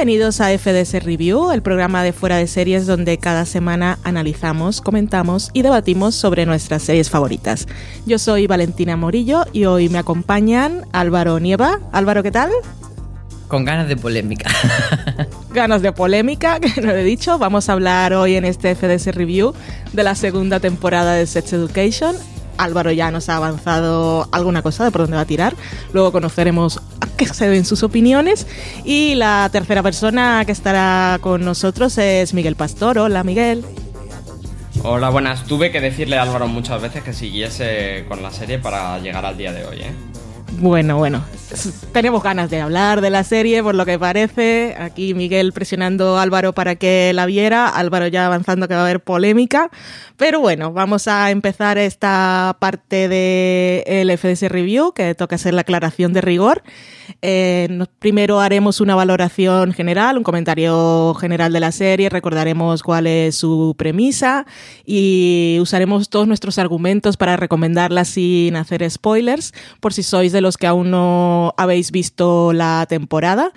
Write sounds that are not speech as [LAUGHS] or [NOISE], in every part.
Bienvenidos a FDS Review, el programa de fuera de series donde cada semana analizamos, comentamos y debatimos sobre nuestras series favoritas. Yo soy Valentina Morillo y hoy me acompañan Álvaro Nieva. Álvaro, ¿qué tal? Con ganas de polémica. [LAUGHS] Ganas de polémica, que no lo he dicho. Vamos a hablar hoy en este FDS Review de la segunda temporada de Sex Education. Álvaro ya nos ha avanzado alguna cosa de por dónde va a tirar. Luego conoceremos a qué se ven sus opiniones. Y la tercera persona que estará con nosotros es Miguel Pastor. Hola, Miguel. Hola, buenas. Tuve que decirle a Álvaro muchas veces que siguiese con la serie para llegar al día de hoy, ¿eh? Bueno, bueno, tenemos ganas de hablar de la serie, por lo que parece. Aquí Miguel presionando a Álvaro para que la viera, Álvaro ya avanzando que va a haber polémica. Pero bueno, vamos a empezar esta parte del FDS Review, que toca hacer la aclaración de rigor. Eh, primero haremos una valoración general, un comentario general de la serie, recordaremos cuál es su premisa y usaremos todos nuestros argumentos para recomendarla sin hacer spoilers, por si sois de los que aún no habéis visto la temporada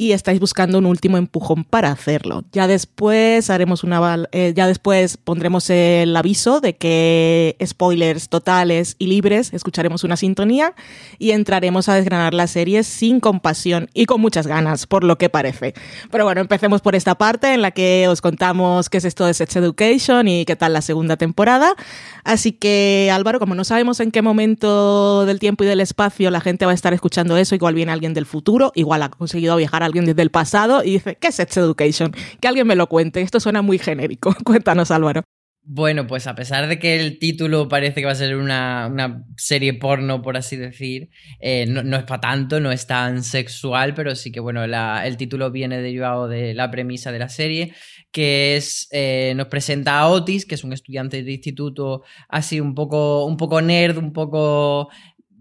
y estáis buscando un último empujón para hacerlo. Ya después haremos una eh, ya después pondremos el aviso de que spoilers totales y libres, escucharemos una sintonía y entraremos a desgranar la serie sin compasión y con muchas ganas, por lo que parece. Pero bueno, empecemos por esta parte en la que os contamos qué es esto de Sex Education y qué tal la segunda temporada. Así que Álvaro, como no sabemos en qué momento del tiempo y del espacio la gente va a estar escuchando eso, igual viene alguien del futuro, igual ha conseguido viajar alguien desde el pasado y dice, ¿qué es Sex Education? Que alguien me lo cuente, esto suena muy genérico. [LAUGHS] Cuéntanos Álvaro. Bueno, pues a pesar de que el título parece que va a ser una, una serie porno, por así decir, eh, no, es para tanto, no es tan sexual, pero sí que, bueno, el título viene derivado de la premisa de la serie, que es, eh, nos presenta a Otis, que es un estudiante de instituto así un poco, un poco nerd, un poco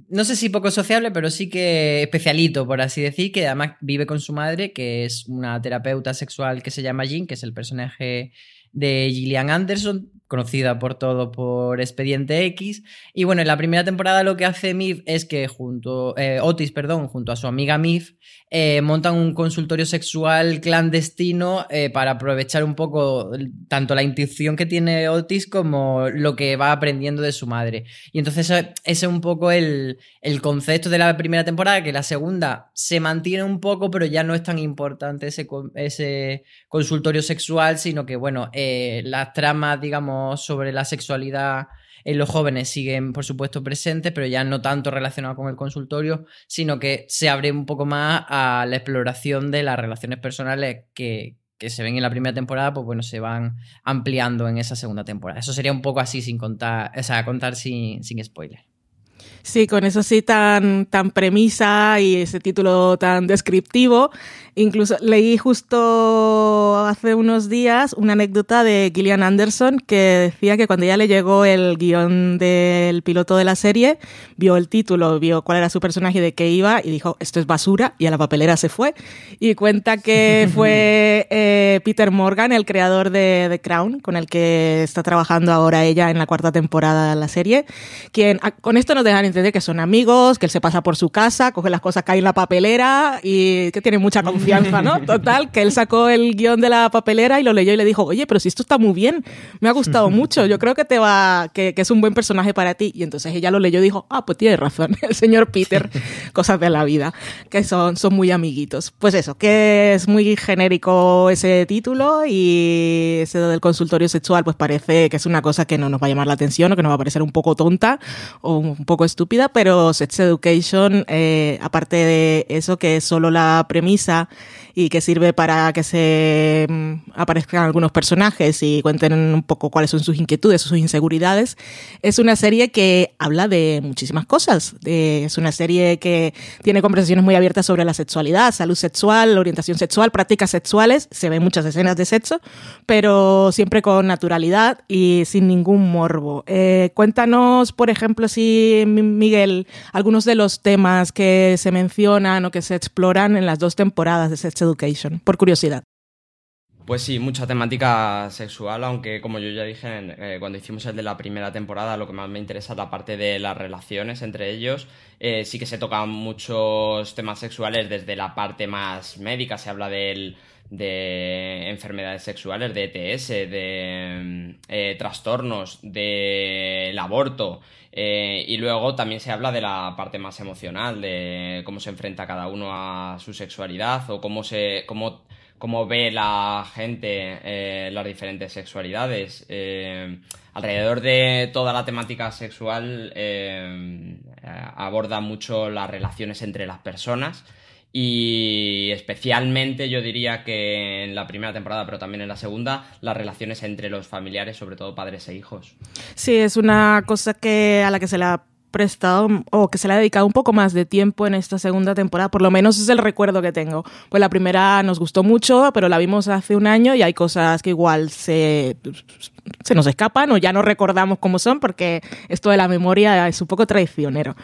no sé si poco sociable, pero sí que especialito, por así decir, que además vive con su madre, que es una terapeuta sexual que se llama Jean, que es el personaje de Gillian Anderson, conocida por todo por Expediente X. Y bueno, en la primera temporada lo que hace Mif es que junto, eh, Otis, perdón, junto a su amiga Mif, eh, montan un consultorio sexual clandestino eh, para aprovechar un poco tanto la intuición que tiene Otis como lo que va aprendiendo de su madre. Y entonces ese es un poco el, el concepto de la primera temporada, que la segunda se mantiene un poco, pero ya no es tan importante ese, ese consultorio sexual, sino que, bueno, las tramas, digamos, sobre la sexualidad en los jóvenes siguen, por supuesto, presentes, pero ya no tanto relacionado con el consultorio, sino que se abre un poco más a la exploración de las relaciones personales que, se ven en la primera temporada, pues bueno, se van ampliando en esa segunda temporada. Eso sería un poco así sin contar, o sea, contar sin, sin spoiler. Sí, con eso sí tan, tan premisa y ese título tan descriptivo. Incluso leí justo hace unos días una anécdota de Gillian Anderson que decía que cuando ya le llegó el guion del piloto de la serie, vio el título, vio cuál era su personaje y de qué iba y dijo, esto es basura y a la papelera se fue. Y cuenta que [LAUGHS] fue eh, Peter Morgan, el creador de The Crown, con el que está trabajando ahora ella en la cuarta temporada de la serie, quien ah, con esto nos dejan entender que son amigos, que él se pasa por su casa, coge las cosas que hay en la papelera y que tiene mucha confianza, [LAUGHS] ¿no? [LAUGHS] Total, que él sacó el guion de la papelera y lo leyó y le dijo, oye, pero si esto está muy bien, me ha gustado [LAUGHS] mucho, yo creo que te va, que, que es un buen personaje para ti. Y entonces ella lo leyó y dijo, ah, pues tiene razón, [LAUGHS] el señor Peter, cosas de la vida, que son, son muy amiguitos. Pues eso, que es muy genérico ese título y ese del consultorio sexual, pues parece que es una cosa que no nos va a llamar la atención o que nos va a parecer un poco tonta o un poco estúpida, pero Sex Education, eh, aparte de eso, que es solo la premisa y que sirve para que se mm, aparezcan algunos personajes y cuenten un poco cuáles son sus inquietudes sus inseguridades, es una serie que habla de muchísimas cosas. es una serie que tiene conversaciones muy abiertas sobre la sexualidad, salud sexual, orientación sexual, prácticas sexuales. Se ven muchas escenas de sexo, pero siempre con naturalidad y sin ningún morbo. Eh, cuéntanos, por ejemplo, si Miguel, algunos de los temas que se mencionan o que se exploran en las dos temporadas de Sex Education, por curiosidad. Pues sí, mucha temática sexual, aunque como yo ya dije eh, cuando hicimos el de la primera temporada, lo que más me interesa es la parte de las relaciones entre ellos. Eh, sí que se tocan muchos temas sexuales desde la parte más médica, se habla de enfermedades sexuales, de ETS, de eh, trastornos, del aborto. Y luego también se habla de la parte más emocional, de cómo se enfrenta cada uno a su sexualidad o cómo se. Cómo cómo ve la gente eh, las diferentes sexualidades. Eh, alrededor de toda la temática sexual eh, aborda mucho las relaciones entre las personas y especialmente yo diría que en la primera temporada, pero también en la segunda, las relaciones entre los familiares, sobre todo padres e hijos. Sí, es una cosa que a la que se le ha prestado o que se le ha dedicado un poco más de tiempo en esta segunda temporada, por lo menos es el recuerdo que tengo. Pues la primera nos gustó mucho, pero la vimos hace un año y hay cosas que igual se, se nos escapan o ya no recordamos cómo son porque esto de la memoria es un poco traicionero.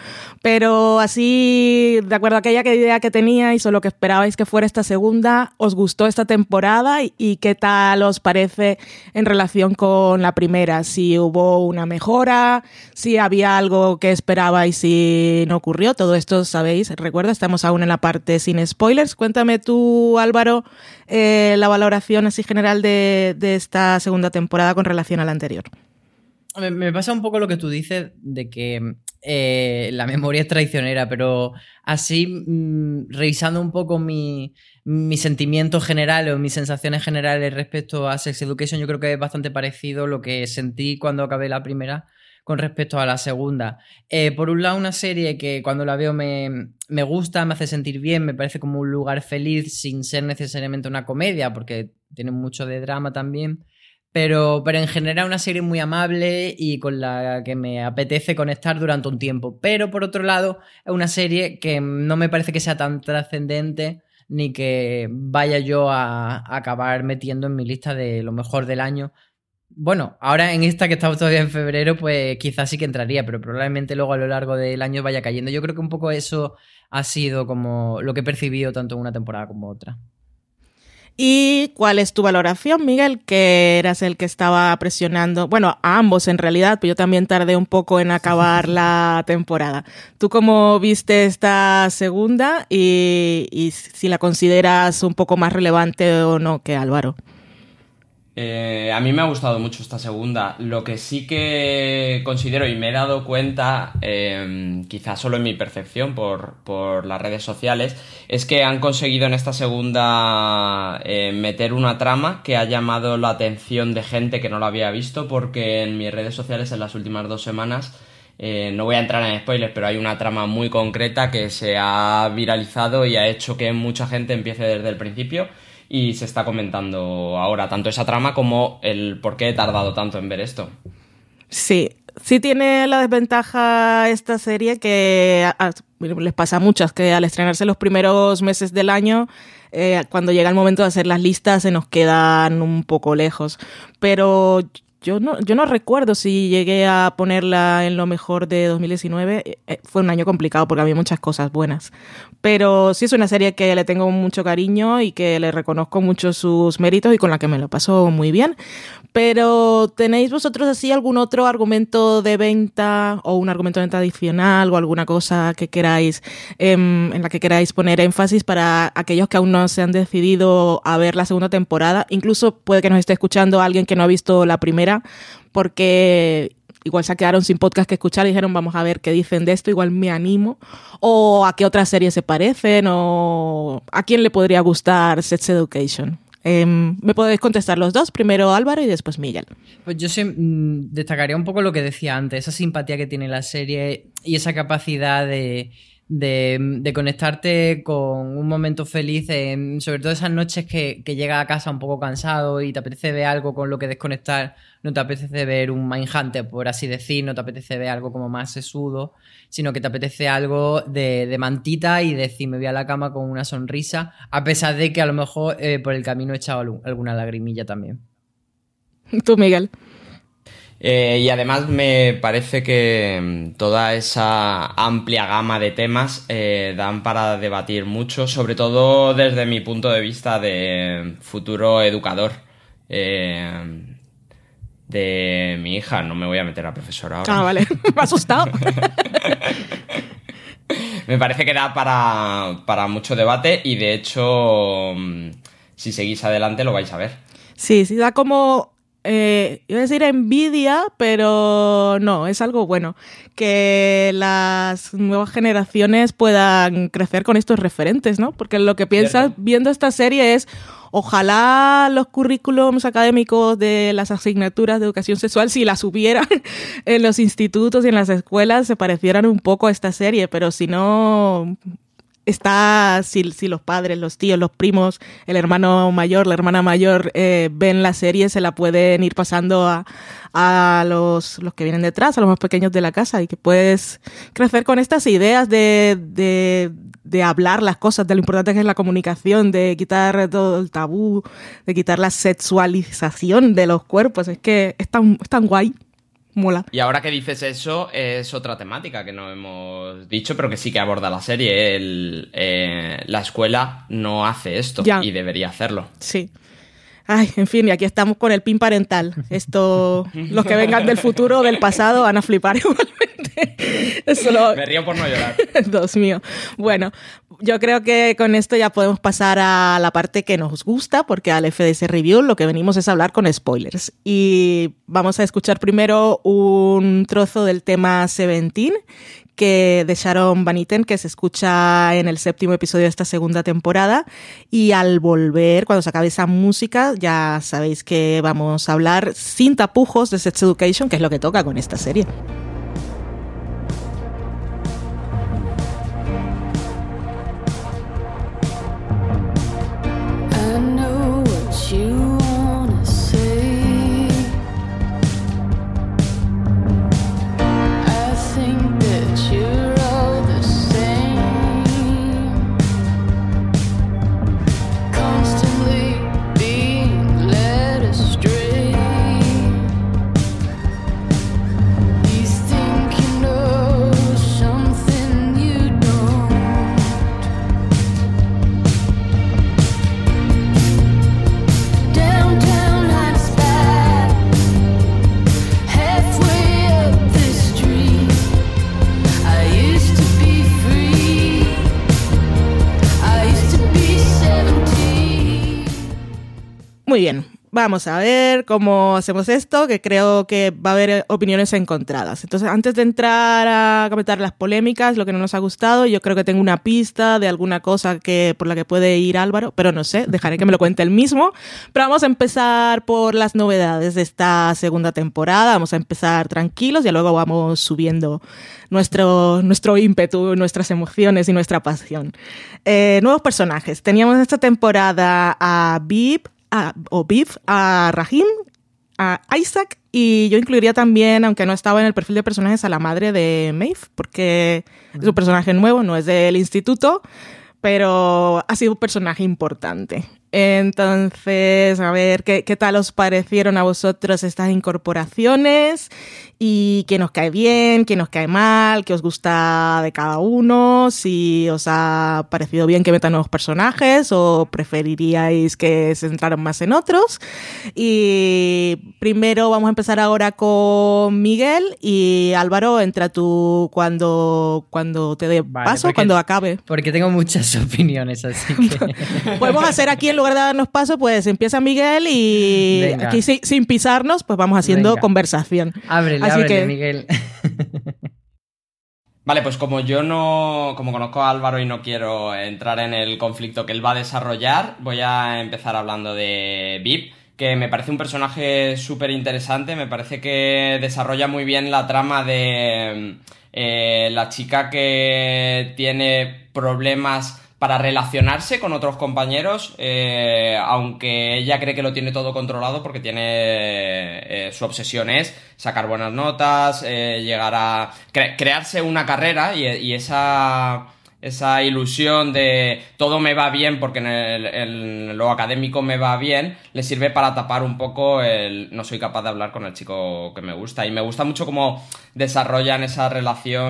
Pero así, de acuerdo a aquella idea que teníais o lo que esperabais que fuera esta segunda, ¿os gustó esta temporada y qué tal os parece en relación con la primera? Si hubo una mejora, si había algo que esperabais y no ocurrió, todo esto sabéis, recuerda, estamos aún en la parte sin spoilers. Cuéntame tú, Álvaro, eh, la valoración así general de, de esta segunda temporada con relación a la anterior. Me, pasa un poco lo que tú dices de que eh, la memoria es traicionera, pero así, mm, revisando un poco mi, mi sentimiento general o mis sensaciones generales respecto a Sex Education, yo creo que es bastante parecido lo que sentí cuando acabé la primera con respecto a la segunda. Eh, por un lado, una serie que cuando la veo me, me, gusta, me hace sentir bien, me parece como un lugar feliz sin ser necesariamente una comedia, porque tiene mucho de drama también. Pero, pero en general una serie muy amable y con la que me apetece conectar durante un tiempo. Pero por otro lado, es una serie que no me parece que sea tan trascendente ni que vaya yo a, acabar metiendo en mi lista de lo mejor del año. Bueno, ahora en esta que estamos todavía en febrero, pues quizás sí que entraría, pero probablemente luego a lo largo del año vaya cayendo. Yo creo que un poco eso ha sido como lo que he percibido tanto en una temporada como otra. ¿Y cuál es tu valoración, Miguel? Que eras el que estaba presionando, bueno, a ambos en realidad, pero yo también tardé un poco en acabar [LAUGHS] la temporada. ¿Tú cómo viste esta segunda y, y si la consideras un poco más relevante o no que Álvaro? Eh, a mí me ha gustado mucho esta segunda. Lo que sí que considero y me he dado cuenta, eh, quizás solo en mi percepción por, por, las redes sociales, es que han conseguido en esta segunda eh, meter una trama que ha llamado la atención de gente que no lo había visto, porque en mis redes sociales en las últimas dos semanas, no voy a entrar en spoilers, pero hay una trama muy concreta que se ha viralizado y ha hecho que mucha gente empiece desde el principio y se está comentando ahora tanto esa trama como el por qué he tardado tanto en ver esto. Sí, sí tiene la desventaja esta serie que les pasa a muchas, que al estrenarse los primeros meses del año, eh, cuando llega el momento de hacer las listas se nos quedan un poco lejos. Pero yo no, yo no recuerdo si llegué a ponerla en lo mejor de 2019. Eh, fue un año complicado porque había muchas cosas buenas. Pero sí es una serie que le tengo mucho cariño y que le reconozco mucho sus méritos y con la que me lo paso muy bien. Pero ¿tenéis vosotros así algún otro argumento de venta o un argumento de venta adicional o alguna cosa que queráis eh, en la que queráis poner énfasis para aquellos que aún no se han decidido a ver la segunda temporada? Incluso puede que nos esté escuchando alguien que no ha visto la primera porque igual se quedaron sin podcast que escuchar y dijeron vamos a ver qué dicen de esto, igual me animo, o a qué otras series se parecen, o a quién le podría gustar Sex Education. Eh, ¿Me podéis contestar los dos? Primero Álvaro y después Miguel. Pues yo sí, mmm, destacaría un poco lo que decía antes, esa simpatía que tiene la serie y esa capacidad de, de, conectarte con un momento feliz, en, sobre todo esas noches que, que llegas a casa un poco cansado y te apetece ver algo con lo que desconectar, no te apetece ver un Mindhunter, por así decir, no te apetece ver algo como más sesudo, sino que te apetece algo de, de mantita y decir, me voy a la cama con una sonrisa, a pesar de que a lo mejor eh, por el camino he echado alguna lagrimilla también. [LAUGHS] Tú, Miguel. Eh, y además me parece que toda esa amplia gama de temas eh, dan para debatir mucho, sobre todo desde mi punto de vista de futuro educador. Eh, de mi hija, no me voy a meter a profesora ahora. Ah, vale, [LAUGHS] me ha asustado. me parece que da para, para mucho debate y de hecho, si seguís adelante lo vais a ver. Sí, sí, da como eh, iba a decir envidia, pero no, es algo bueno. Que las nuevas generaciones puedan crecer con estos referentes, ¿no? Porque lo que piensas viendo esta serie es, ojalá los currículums académicos de las asignaturas de educación sexual, si las hubieran [LAUGHS] en los institutos y en las escuelas, se parecieran un poco a esta serie, pero si no, está, si, si, los padres, los tíos, los primos, el hermano mayor, la hermana mayor eh, ven la serie, se la pueden ir pasando a, a los, los, que vienen detrás, a los más pequeños de la casa, y que puedes crecer con estas ideas de, de, de hablar las cosas, de lo importante que es la comunicación, de quitar todo el tabú, de quitar la sexualización de los cuerpos. Es que es tan, es tan guay. Mola. Y ahora que dices eso, es otra temática que no hemos dicho, pero que sí que aborda la serie. El, eh, la escuela no hace esto ya. y debería hacerlo. Sí. Ay, en fin, y aquí estamos con el pin parental. Esto, los que vengan del futuro o del pasado van a flipar [LAUGHS] igualmente. Eso lo... Me río por no llorar. [LAUGHS] Dios mío. Bueno, yo creo que con esto ya podemos pasar a la parte que nos gusta, porque al FDS Review lo que venimos es hablar con spoilers. Y vamos a escuchar primero un trozo del tema Seventeen, que de Sharon Van Etten, que se escucha en el séptimo episodio de esta segunda temporada. Y al volver, cuando se acabe esa música, ya sabéis que vamos a hablar sin tapujos de Sex Education, que es lo que toca con esta serie. Vamos a ver cómo hacemos esto, que creo que va a haber opiniones encontradas. Entonces, antes de entrar a comentar las polémicas, lo que no nos ha gustado, yo creo que tengo una pista de alguna cosa que por la que puede ir Álvaro, pero no sé, dejaré que me lo cuente él mismo. Pero vamos a empezar por las novedades de esta segunda temporada. Vamos a empezar tranquilos y luego vamos subiendo nuestro, nuestro ímpetu, nuestras emociones y nuestra pasión. Eh, nuevos personajes. Teníamos esta temporada a Beep, a, o Beef, a Rahim, a Isaac y yo incluiría también, aunque no estaba en el perfil de personajes, a la madre de Maeve, porque es un personaje nuevo, no es del instituto, pero ha sido un personaje importante. Entonces, a ver, ¿qué, ¿qué, tal os parecieron a vosotros estas incorporaciones? ¿Y qué nos cae bien, qué nos cae mal, qué os gusta de cada uno? Si os ha parecido bien que metan nuevos personajes o preferiríais que se centraran más en otros. Y primero vamos a empezar ahora con Miguel y Álvaro, entra tú cuando, cuando te dé vale, paso, porque, cuando acabe. Porque tengo muchas [LAUGHS] opiniones, así que... [LAUGHS] Podemos hacer aquí en lugar de darnos paso, pues empieza Miguel y Venga. aquí sin, sin, pisarnos, pues vamos haciendo Venga. conversación. Ábrele, Así que- Miguel. [LAUGHS] Vale, pues como yo no, como conozco a Álvaro y no quiero entrar en el conflicto que él va a desarrollar, voy a empezar hablando de Vip, que me parece un personaje súper interesante, me parece que desarrolla muy bien la trama de eh, la chica que tiene problemas para relacionarse con otros compañeros, eh, aunque ella cree que lo tiene todo controlado porque tiene eh, su obsesión es sacar buenas notas, eh, llegar a cre crearse una carrera y, esa esa ilusión de todo me va bien porque en, en, lo académico me va bien, le sirve para tapar un poco el no soy capaz de hablar con el chico que me gusta. Y me gusta mucho cómo desarrollan esa relación.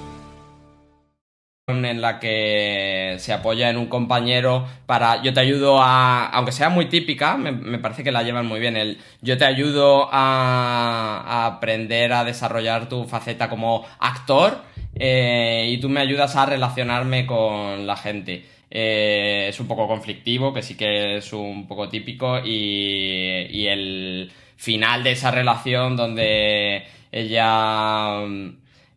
En la que se apoya en un compañero para yo te ayudo a aunque sea muy típica me, parece que la llevan muy bien el yo te ayudo a, a aprender a desarrollar tu faceta como actor eh, y tú me ayudas a relacionarme con la gente. Eh, es un poco conflictivo que sí que es un poco típico y, y el final de esa relación donde ella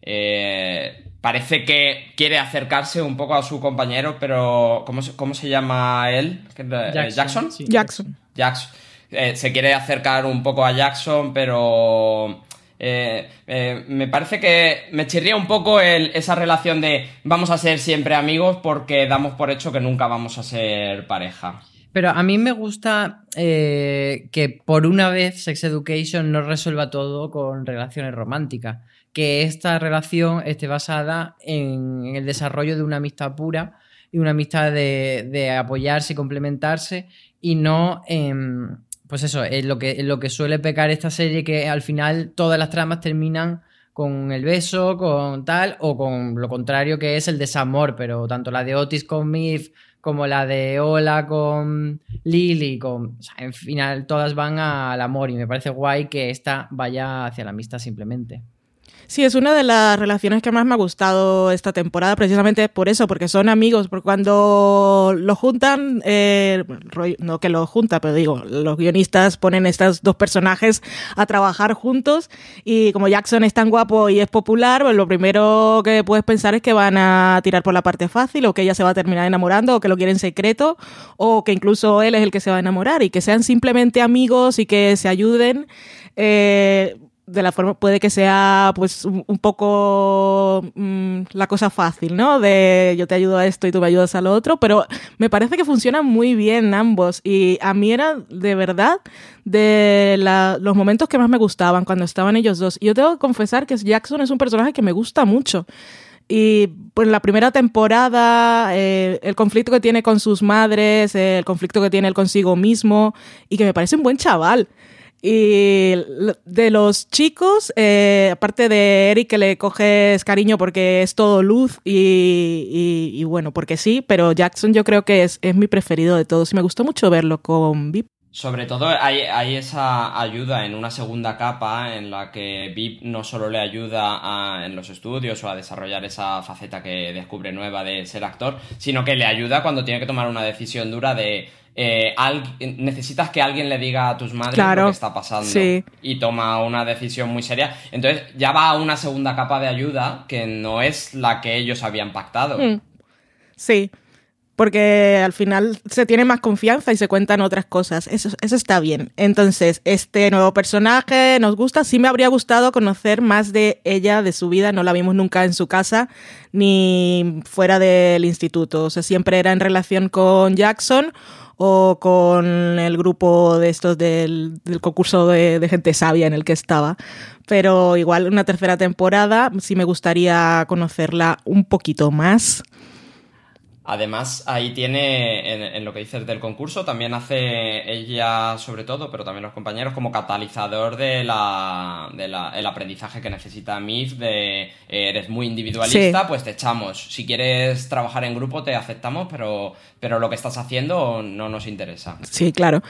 eh, parece que quiere acercarse un poco a su compañero, pero ¿cómo se, cómo se llama él? Jackson. ¿Jackson? Sí, Jackson. Jackson. Eh, se quiere acercar un poco a Jackson, pero eh, eh, me parece que me chirría un poco el, esa relación de vamos a ser siempre amigos porque damos por hecho que nunca vamos a ser pareja. Pero a mí me gusta eh, que por una vez Sex Education no resuelva todo con relaciones románticas. Que esta relación esté basada en, el desarrollo de una amistad pura y una amistad de, apoyarse y complementarse y no en, pues eso, en lo, que, lo que suele pecar esta serie que al final todas las tramas terminan con el beso, con tal, o con lo contrario que es el desamor, pero tanto la de Otis con Miff como la de Ola con Lily, con, o en final todas van al amor y me parece guay que esta vaya hacia la amistad simplemente. Sí, es una de las relaciones que más me ha gustado esta temporada, precisamente por eso, porque son amigos, porque cuando lo juntan, eh, no que lo junta, pero digo, los guionistas ponen estos dos personajes a trabajar juntos y como Jackson es tan guapo y es popular, pues lo primero que puedes pensar es que van a tirar por la parte fácil o que ella se va a terminar enamorando o que lo quiere en secreto o que incluso él es el que se va a enamorar y que sean simplemente amigos y que se ayuden. Eh, de la forma puede que sea pues un, poco mmm, la cosa fácil, ¿no? De yo te ayudo a esto y tú me ayudas a lo otro, pero me parece que funcionan muy bien ambos y a mí era de verdad de los momentos que más me gustaban cuando estaban ellos dos. Y yo tengo que confesar que Jackson es un personaje que me gusta mucho. Y pues la primera temporada, eh, el conflicto que tiene con sus madres, el conflicto que tiene consigo mismo, y que me parece un buen chaval. Y de los chicos, eh, aparte de Eric que le coges cariño porque es todo luz y, y- y bueno, porque sí, pero Jackson yo creo que es, es mi preferido de todos y me gustó mucho verlo con Vip. Sobre todo hay, hay esa ayuda en una segunda capa en la que VIP no solo le ayuda a- en los estudios o a desarrollar esa faceta que descubre nueva de ser actor, sino que le ayuda cuando tiene que tomar una decisión dura de eh, al- necesitas que alguien le diga a tus madres Claro, lo que está pasando sí. y toma una decisión muy seria. Entonces ya va a una segunda capa de ayuda que no es la que ellos habían pactado. Mm. Sí, porque al final se tiene más confianza y se cuentan otras cosas. Eso, eso está bien. Entonces, este nuevo personaje nos gusta. Sí me habría gustado conocer más de ella, de su vida. No la vimos nunca en su casa ni fuera del instituto. O sea, siempre era en relación con Jackson o con el grupo de estos del, concurso de, de gente sabia en el que estaba. Pero igual una tercera temporada sí me gustaría conocerla un poquito más. Además, ahí tiene, en, en lo que dices del concurso, también hace ella sobre todo, pero también los compañeros, como catalizador de la, de la- el aprendizaje que necesita MIF, de eh, eres muy individualista, Sí. pues te echamos. Si quieres trabajar en grupo, te aceptamos, pero, pero lo que estás haciendo no nos interesa. Sí, claro.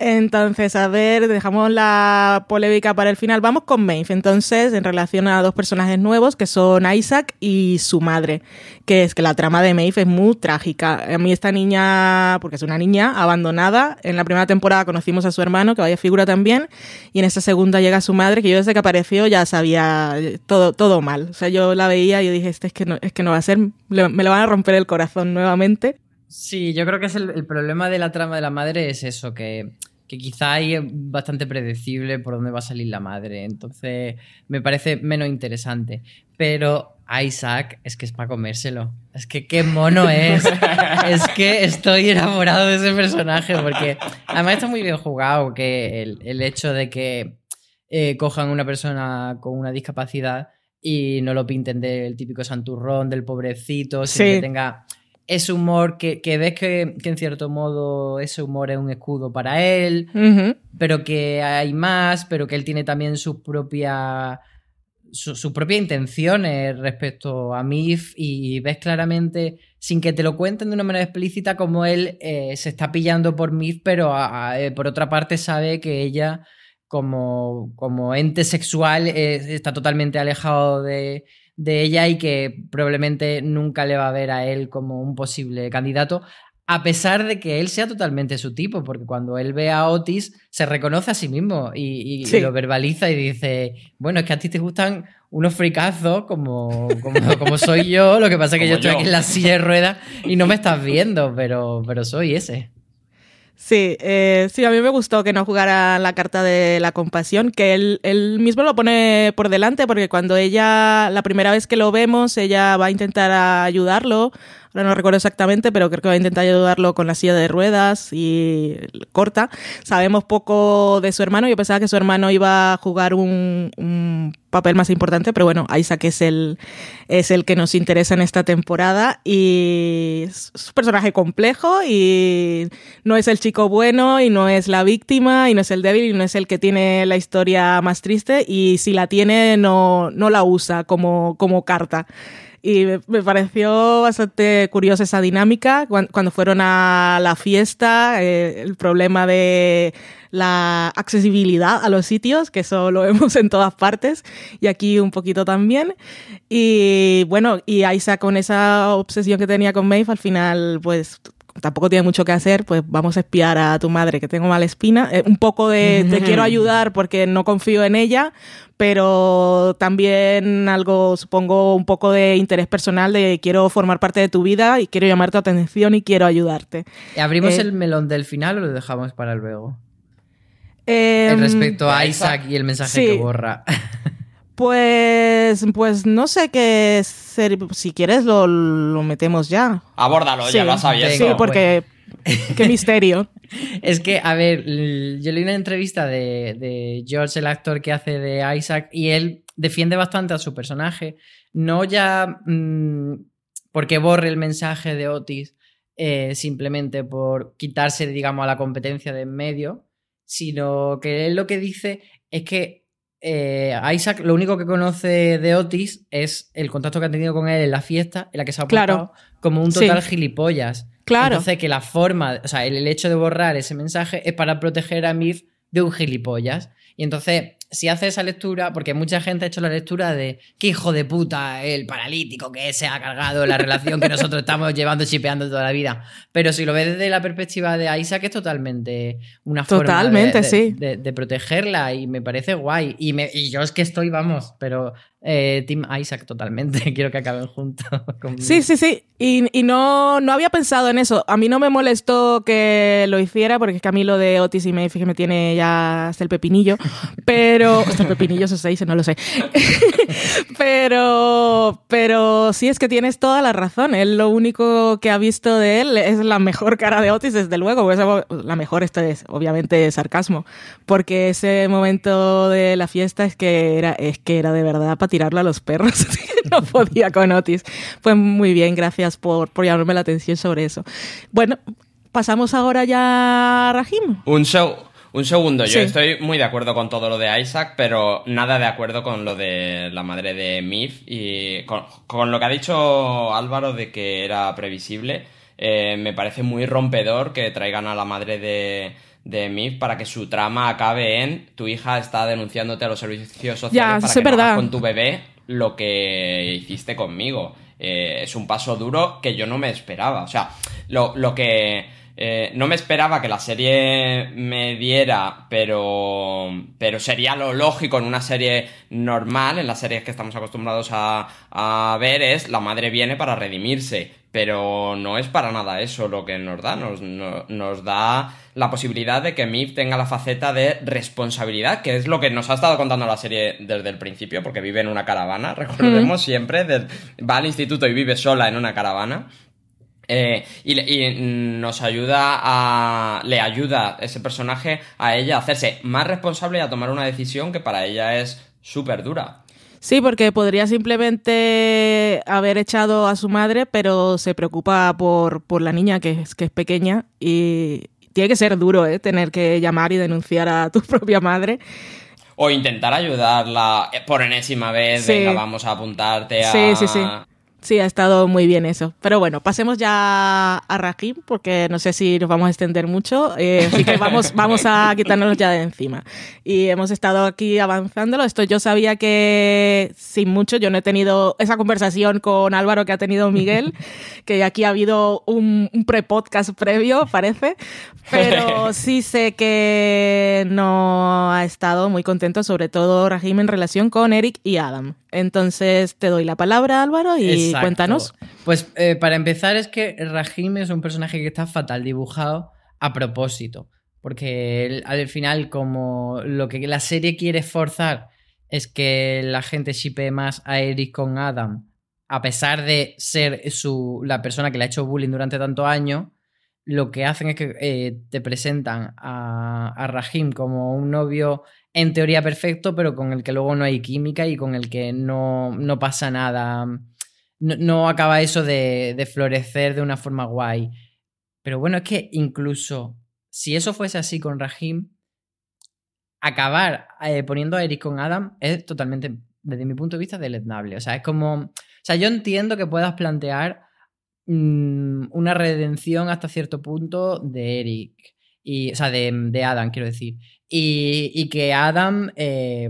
Entonces, a ver, dejamos la polémica para el final. Vamos con Maeve. Entonces, en relación a dos personajes nuevos, que son Isaac y su madre, que es que la trama de Maeve es muy trágica. A mí esta niña, porque es una niña abandonada, en la primera temporada conocimos a su hermano, que vaya figura también, y en esta segunda llega su madre, que yo desde que apareció ya sabía eh, todo, todo mal. O sea, yo la veía y dije, este es que no, es que no va a ser, me le van a romper el corazón nuevamente. Sí, yo creo que es el problema de la trama de la madre es eso, que, que quizá ahí es bastante predecible por dónde va a salir la madre. Entonces me parece menos interesante. Pero Isaac es que es para comérselo. Es que qué mono es. [LAUGHS] es que estoy enamorado de ese personaje porque además está muy bien jugado que el, el hecho de que eh, cojan una persona con una discapacidad y no lo pinten del típico santurrón, del pobrecito, sino Sí. que tenga ese humor que, que ves que, que en cierto modo ese humor es un escudo para él, pero que hay más, pero que él tiene también su propia su, su propia intenciones respecto a Mif y ves claramente, sin que te lo cuenten de una manera explícita, como él eh, se está pillando por Mif, pero a- a- eh, por otra parte sabe que ella, como, como ente sexual, eh, está totalmente alejado de, de ella y que probablemente nunca le va a ver a él como un posible candidato. A pesar de que él sea totalmente su tipo, porque cuando él ve a Otis se reconoce a sí mismo y, y Sí. lo verbaliza y dice, bueno, es que a ti te gustan unos fricazos como, como, [LAUGHS] como soy yo, lo que pasa es que Como yo estoy yo. aquí en la silla de ruedas y no me estás viendo, pero, pero soy ese. Sí, eh, sí, a mí me gustó que no jugara la carta de la compasión, que él, él mismo lo pone por delante, porque cuando ella, la primera vez que lo vemos, ella va a intentar ayudarlo, ahora no recuerdo exactamente, pero creo que va a intentar ayudarlo con la silla de ruedas y corta. Sabemos poco de su hermano, yo pensaba que su hermano iba a jugar un, un papel más importante, pero bueno, Isaac es el, es el que nos interesa en esta temporada y es un personaje complejo y no es el chico bueno y no es la víctima y no es el débil y no es el que tiene la historia más triste y si la tiene no, no la usa como, como carta. Y me, pareció bastante curiosa esa dinámica cuan- cuando fueron a la fiesta, eh, el problema de la accesibilidad a los sitios, que eso lo [LAUGHS] vemos en todas partes, y aquí un poquito también. Y bueno, y Isaac con esa obsesión que tenía con Maeve, al final, pues tampoco tiene mucho que hacer, pues vamos a espiar a tu madre que tengo mala espina. Eh, un poco de te quiero ayudar porque no confío en ella, pero también algo, supongo, un poco de interés personal de quiero formar parte de tu vida y quiero llamar tu atención y quiero ayudarte. ¿Abrimos Eh, el melón del final o lo dejamos para luego? Em, Respecto a Isaac Isaac. y el mensaje sí. que borra. [LAUGHS] Pues, pues no sé qué ser, si quieres lo, lo metemos ya. Abórdalo, ya Sí. lo has abierto. Sí, porque [LAUGHS] qué misterio. Es que, a ver, yo leí una entrevista de, de George, el actor que hace de Isaac, y él defiende bastante a su personaje. No ya mm, porque borre el mensaje de Otis, eh, simplemente por quitarse, digamos, a la competencia de en medio, sino que él lo que dice es que eh, Isaac lo único que conoce de Otis es el contacto que ha tenido con él en la fiesta en la que se ha portado Claro. como un Sí. total gilipollas. Claro. Entonces que la forma, o sea, el, el hecho de borrar ese mensaje es para proteger a Mif de un gilipollas. Y entonces, si hace esa lectura, porque mucha gente ha hecho la lectura de qué hijo de puta el paralítico que se ha cargado la relación que nosotros estamos llevando chipeando toda la vida. Pero si lo ves desde la perspectiva de Isaac, es totalmente una forma de- Totalmente, de, sí. de- de protegerla y me parece guay. Y, me- y yo es que estoy, vamos, pero eh, Team Isaac totalmente. [LAUGHS] Quiero que acaben juntos. [LAUGHS] conmigo. Sí, sí, sí. Y, y no, no había pensado en eso. A mí no me molestó que lo hiciera, porque es que a mí lo de Otis y que me tiene ya hasta el pepinillo. [LAUGHS] Pero. Hasta el pepinillo se dice, no lo sé. pero. Pero sí es que tienes toda la razón. Él lo único que ha visto de él es la mejor cara de Otis, desde luego. Pues, la mejor, esto es obviamente sarcasmo. Porque ese momento de la fiesta es que era, es que era de verdad tirarlo a los perros. [LAUGHS] no podía con Otis. Pues muy bien, gracias por, por llamarme la atención sobre eso. Bueno, pasamos ahora ya a Rahim. Un, seg- un segundo, yo Sí. estoy muy de acuerdo con todo lo de Isaac, pero nada de acuerdo con lo de la madre de Mif y con, con lo que ha dicho Álvaro de que era previsible. eh, me parece muy rompedor que traigan a la madre de, de Mif para que su trama acabe en tu hija está denunciándote a los servicios sociales Ya, para que no hagas con tu bebé lo que hiciste conmigo. Eh, es un paso duro que yo no me esperaba. O sea, lo, lo que eh, no me esperaba que la serie me diera, pero, pero sería lo lógico en una serie normal, en las series que estamos acostumbrados a, a ver, es la madre viene para redimirse. Pero no es para nada eso lo que nos da. Nos, no- nos da la posibilidad de que Mif tenga la faceta de responsabilidad, que es lo que nos ha estado contando la serie desde el principio, porque vive en una caravana, [LAUGHS] recordemos siempre, de- va al instituto y vive sola en una caravana. Eh, y, y nos ayuda a. Le ayuda ese personaje a ella a hacerse más responsable y a tomar una decisión que para ella es súper dura. Sí, porque podría simplemente haber echado a su madre, pero se preocupa por, por la niña que es, que es pequeña y tiene que ser duro, ¿eh? Tener que llamar y denunciar a tu [LAUGHS] propia madre. O intentar ayudarla eh, por enésima vez, Sí. venga, vamos a apuntarte a. Sí, sí, sí. Sí, ha estado muy bien eso. Pero bueno, pasemos ya a Rahim, porque no sé si nos vamos a extender mucho. eh, así que vamos, [LAUGHS] vamos a quitarnos ya de encima. Y hemos estado aquí avanzándolo. Esto yo sabía que sin mucho, yo no he tenido esa conversación con Álvaro que ha tenido Miguel, [LAUGHS] que aquí ha habido un, un pre-podcast previo, parece. Pero [LAUGHS] sí sé que no ha estado muy contento, sobre todo Rahim en relación con Eric y Adam. Entonces te doy la palabra, Álvaro, y Exacto. cuéntanos. Pues eh, para empezar es que Rahim es un personaje que está fatal dibujado a propósito. Porque él, al final, como lo que la serie quiere forzar es que la gente shipee más a Eric con Adam, a pesar de ser su, la persona que le ha hecho bullying durante tanto año, lo que hacen es que eh, te presentan a, a Rahim como un novio en teoría perfecto, pero con el que luego no hay química y con el que no, no pasa nada. No, no acaba eso de, de florecer de una forma guay. Pero bueno, es que incluso si eso fuese así con Rahim, acabar eh, poniendo a Eric con Adam es totalmente, desde mi punto de vista, deleznable. O sea, es como. O sea, yo entiendo que puedas plantear mm, una redención hasta cierto punto de Eric. Y, o sea, de, de Adam, quiero decir. Y, y que Adam. eh,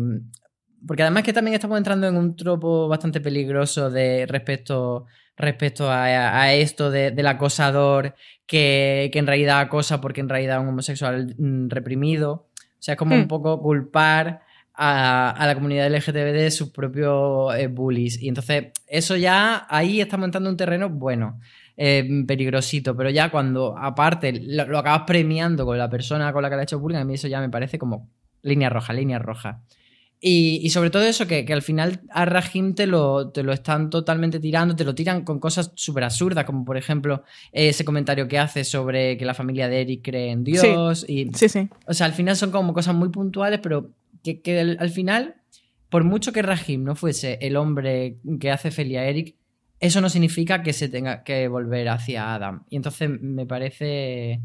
porque además que también estamos entrando en un tropo bastante peligroso de respecto, respecto a, a esto de- del acosador que, que en realidad acosa porque en realidad es un homosexual mm, reprimido. O sea, es como Hmm. un poco culpar a, a la comunidad LGTB de sus propios eh, bullies. Y entonces, eso ya, ahí estamos entrando en un terreno bueno, eh, peligrosito. Pero ya cuando, aparte, lo, lo acabas premiando con la persona con la que le ha hecho bullying, a mí eso ya me parece como línea roja, línea roja. Y, y sobre todo eso, que, que al final a Rahim te lo, te lo están totalmente tirando, te lo tiran con cosas súper absurdas, como por ejemplo ese comentario que hace sobre que la familia de Eric cree en Dios. Y, Sí, sí. o sea, al final son como cosas muy puntuales, pero que, que al, al final, por mucho que Rahim no fuese el hombre que hace feliz a Eric, eso no significa que se tenga que volver hacia Adam. Y entonces me parece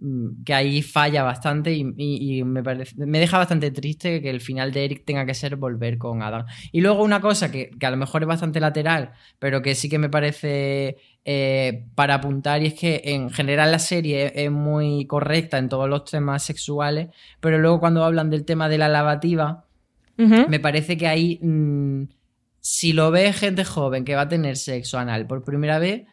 mm, que ahí falla bastante y, y- y me, parece, me deja bastante triste que el final de Eric tenga que ser volver con Adam. Y luego una cosa que, que a lo mejor es bastante lateral, pero que sí que me parece eh, para apuntar, y es que en general la serie es muy correcta en todos los temas sexuales, pero luego cuando hablan del tema de la lavativa, me parece que ahí, mm, si lo ve gente joven que va a tener sexo anal por primera vez,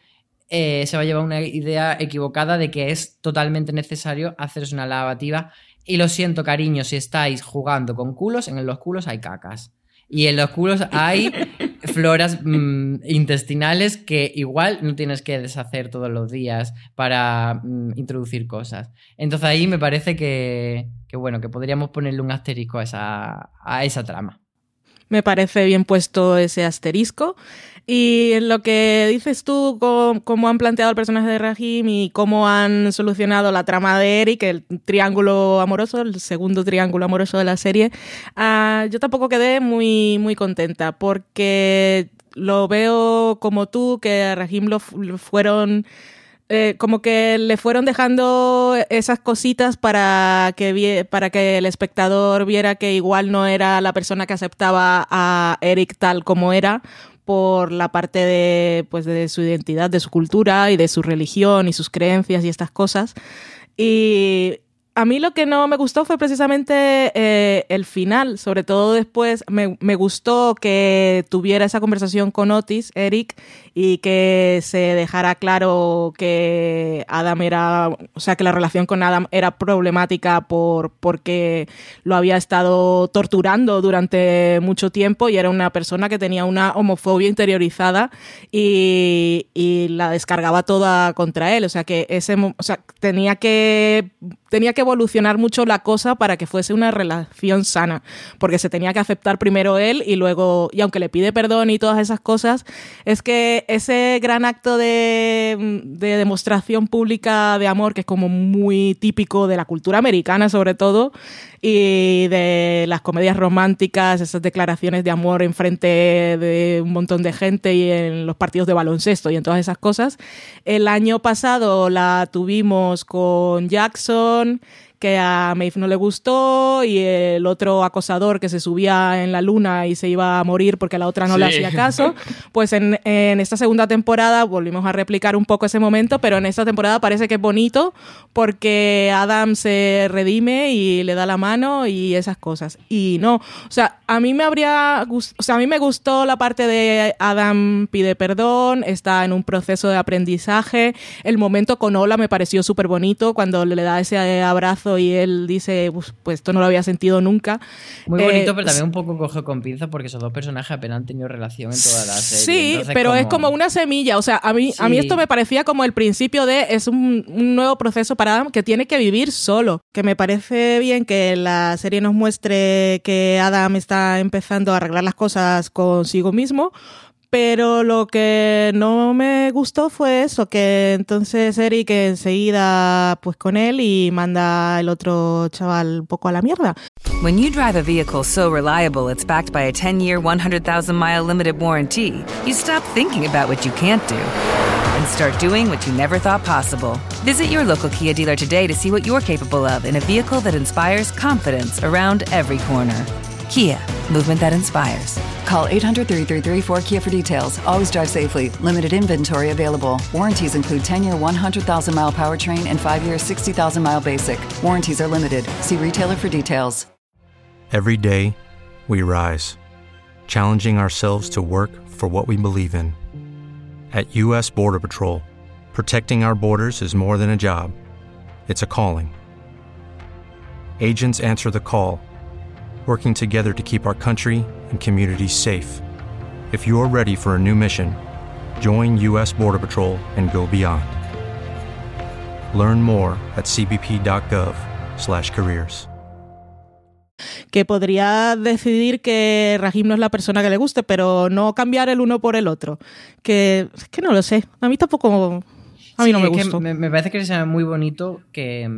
eh, se va a llevar una idea equivocada de que es totalmente necesario hacerse una lavativa. Y lo siento, cariño, si estáis jugando con culos, en los culos hay cacas. Y en los culos hay [LAUGHS] floras mm, intestinales que igual no tienes que deshacer todos los días para mm, introducir cosas. Entonces ahí me parece que, que, bueno, que podríamos ponerle un asterisco a esa, a esa trama. Me parece bien puesto ese asterisco. Y en lo que dices tú, cómo han planteado el personaje de Rahim y cómo han solucionado la trama de Eric, el triángulo amoroso, el segundo triángulo amoroso de la serie, ah, yo tampoco quedé muy, muy contenta porque lo veo como tú, que a Rahim lo, lo fueron eh, como que le fueron dejando esas cositas para que, para que el espectador viera que igual no era la persona que aceptaba a Eric tal como era por la parte de, pues, de su identidad, de su cultura y de su religión y sus creencias y estas cosas. Y a mí lo que no me gustó fue precisamente eh, el final, sobre todo después me, me gustó que tuviera esa conversación con Otis, Eric, y que se dejara claro que Adam era, o sea, que la relación con Adam era problemática por, porque lo había estado torturando durante mucho tiempo y era una persona que tenía una homofobia interiorizada y, y la descargaba toda contra él. O sea, que ese, o sea, tenía que tenía que evolucionar mucho la cosa para que fuese una relación sana, porque se tenía que aceptar primero él y luego, y aunque le pide perdón y todas esas cosas, es que ese gran acto de, de demostración pública de amor, que es como muy típico de la cultura americana sobre todo, y de las comedias románticas, esas declaraciones de amor en frente de un montón de gente y en los partidos de baloncesto y en todas esas cosas. El año pasado la tuvimos con Jackson, que a Maeve no le gustó, y el otro acosador que se subía en la luna y se iba a morir porque la otra no le Sí. hacía caso. Pues en, en esta segunda temporada volvimos a replicar un poco ese momento, pero en esta temporada parece que es bonito porque Adam se redime y le da la mano y esas cosas. Y no, o sea, a mí me habría o sea, a mí me gustó la parte de Adam pide perdón, está en un proceso de aprendizaje. El momento con Ola me pareció súper bonito cuando le da ese abrazo y él dice, "Uf, pues esto no lo había sentido nunca. Muy Eh, bonito, pero también un poco coge con pinzas porque esos dos personajes apenas han tenido relación en toda la serie. Sí, Entonces, pero es como una semilla. O sea, a mí, a mí Sí. esto me parecía como el principio de es un, un nuevo proceso para Adam que tiene que vivir solo. Que me parece bien que la serie nos muestre que Adam está empezando a arreglar las cosas consigo mismo. Pero lo que no me gustó fue eso, que entonces Eric enseguida pues con él y manda el otro chaval un poco a la mierda. When you drive a vehicle so reliable it's backed by a 10 year, 100,000 mile limited warranty, you stop thinking about what you can't do and start doing what you never thought possible. Visit your local Kia dealer today to see what you're capable of in a vehicle that inspires confidence around every corner. Kia, movement that inspires. Call 800 333 4KIA for details. Always drive safely. Limited inventory available. Warranties include 10 year 100,000 mile powertrain and 5 year 60,000 mile basic. Warranties are limited. See retailer for details. Every day, we rise, challenging ourselves to work for what we believe in. At U.S. Border Patrol, protecting our borders is more than a job, it's a calling. Agents answer the call, working together to keep our country and communities safe. If you're ready for a new mission, join U.S. Border Patrol and go beyond. Learn more at cbp.gov/careers. que podría decidir que Rahim no es la persona que le guste, pero no cambiar el uno por el otro. Que es que no lo sé. A mí tampoco. A mí Sí, no me gustó. me, me parece que sea muy bonito que,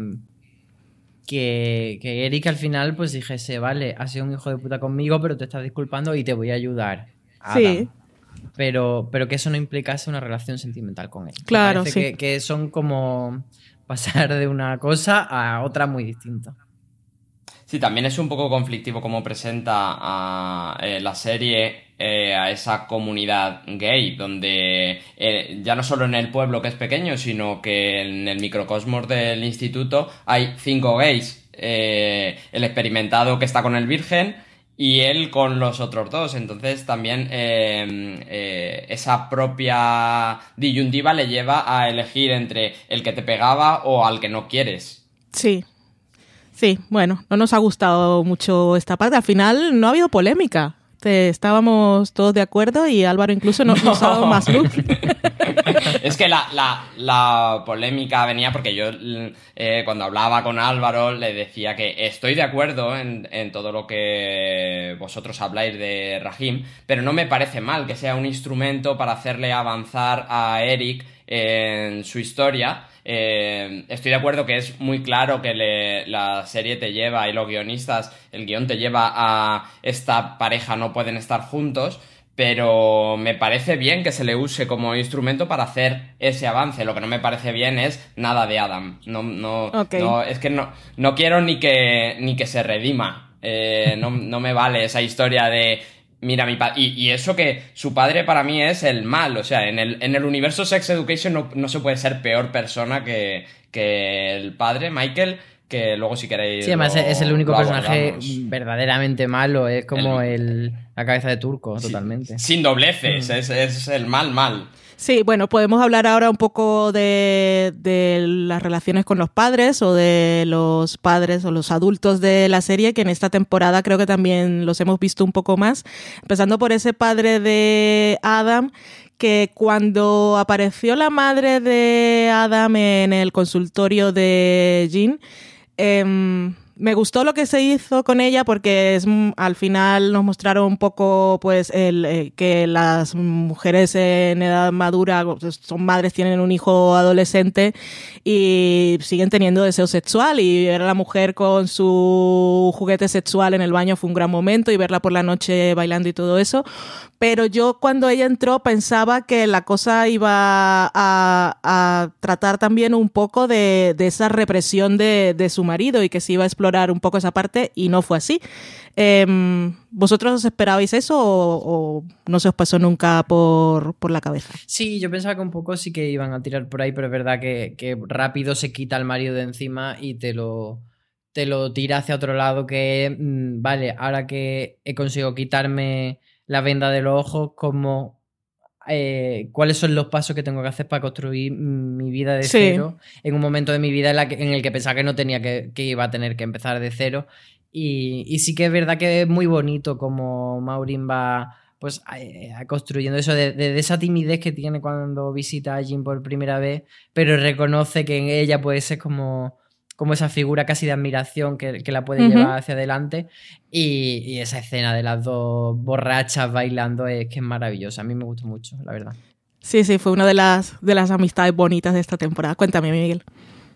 que, que Eric al final pues dijese, vale, has sido un hijo de puta conmigo, pero te estás disculpando y te voy a ayudar. Adam". Sí. Pero, pero que eso no implicase una relación sentimental con él. Claro, parece sí. que, que son como pasar de una cosa a otra muy distinta. Sí, también es un poco conflictivo como presenta a eh, la serie eh, a esa comunidad gay, donde eh, ya no solo en el pueblo que es pequeño, sino que en el microcosmos del instituto hay cinco gays. el experimentado que está con el virgen y él con los otros dos. Entonces también esa propia disyuntiva le lleva a elegir entre el que te pegaba o al que no quieres. Sí, Sí, bueno, no nos ha gustado mucho esta parte. Al final no ha habido polémica. Estábamos todos de acuerdo y Álvaro incluso nos, ha dado más luz. [LAUGHS] es que la, polémica venía porque yo eh, cuando hablaba con Álvaro le decía que estoy de acuerdo en, en, todo lo que vosotros habláis de Rahim, pero no me parece mal que sea un instrumento para hacerle avanzar a Eric en su historia eh, estoy de acuerdo que es muy claro que la serie te lleva y los guionistas, el guion te lleva a esta pareja no pueden estar juntos, pero me parece bien que se le use como instrumento para hacer ese avance. Lo que no me parece bien es nada de Adam. No, no, es que no, no quiero ni que, ni que se redima. Eh, no, no me vale esa historia de mira, mi padre. Y, eso que su padre para mí es el mal. O sea, en el, en el universo Sex Education no, se puede ser peor persona que, que el padre, Michael. Que luego, si queréis. Sí, además es el único personaje verdaderamente malo. Es como el, la cabeza de turco, totalmente. Sin dobleces. Mm. Es, es el mal, mal. Sí, bueno, podemos hablar ahora un poco de, las relaciones con los padres o de los padres o los adultos de la serie, que en esta temporada creo que también los hemos visto un poco más. Empezando por ese padre de Adam, que cuando apareció la madre de Adam en el consultorio de Jean, em, me gustó lo que se hizo con ella porque es, al final nos mostraron un poco pues el, eh, que las mujeres en edad madura pues, son madres tienen un hijo adolescente y siguen teniendo deseo sexual. Y ver a la mujer con su juguete sexual en el baño fue un gran momento y verla por la noche bailando y todo eso. Pero yo cuando ella entró pensaba que la cosa iba a, tratar también un poco de, esa represión de, su marido y que se iba a explorar un poco esa parte y no fue así. Em, ¿Vosotros os esperabais eso o, no se os pasó nunca por, la cabeza? Sí, yo pensaba que un poco sí que iban a tirar por ahí, pero es verdad que, que rápido se quita el marido de encima y te lo, te lo tira hacia otro lado que, mm, vale, ahora que he conseguido quitarme la venda de los ojos, como eh, cuáles son los pasos que tengo que hacer para construir mi vida de cero en un momento de mi vida en, el que pensaba que no tenía que, que, iba a tener que empezar de cero. Y, sí que es verdad que es muy bonito como Maureen va pues construyendo eso de, esa timidez que tiene cuando visita a Jim por primera vez, pero reconoce que en ella puede ser como como esa figura casi de admiración que, la puede llevar hacia adelante. Y, esa escena de las dos borrachas bailando es que es maravillosa. A mí me gustó mucho, la verdad. Sí, sí, fue una de las, de las amistades bonitas de esta temporada. Cuéntame, Miguel.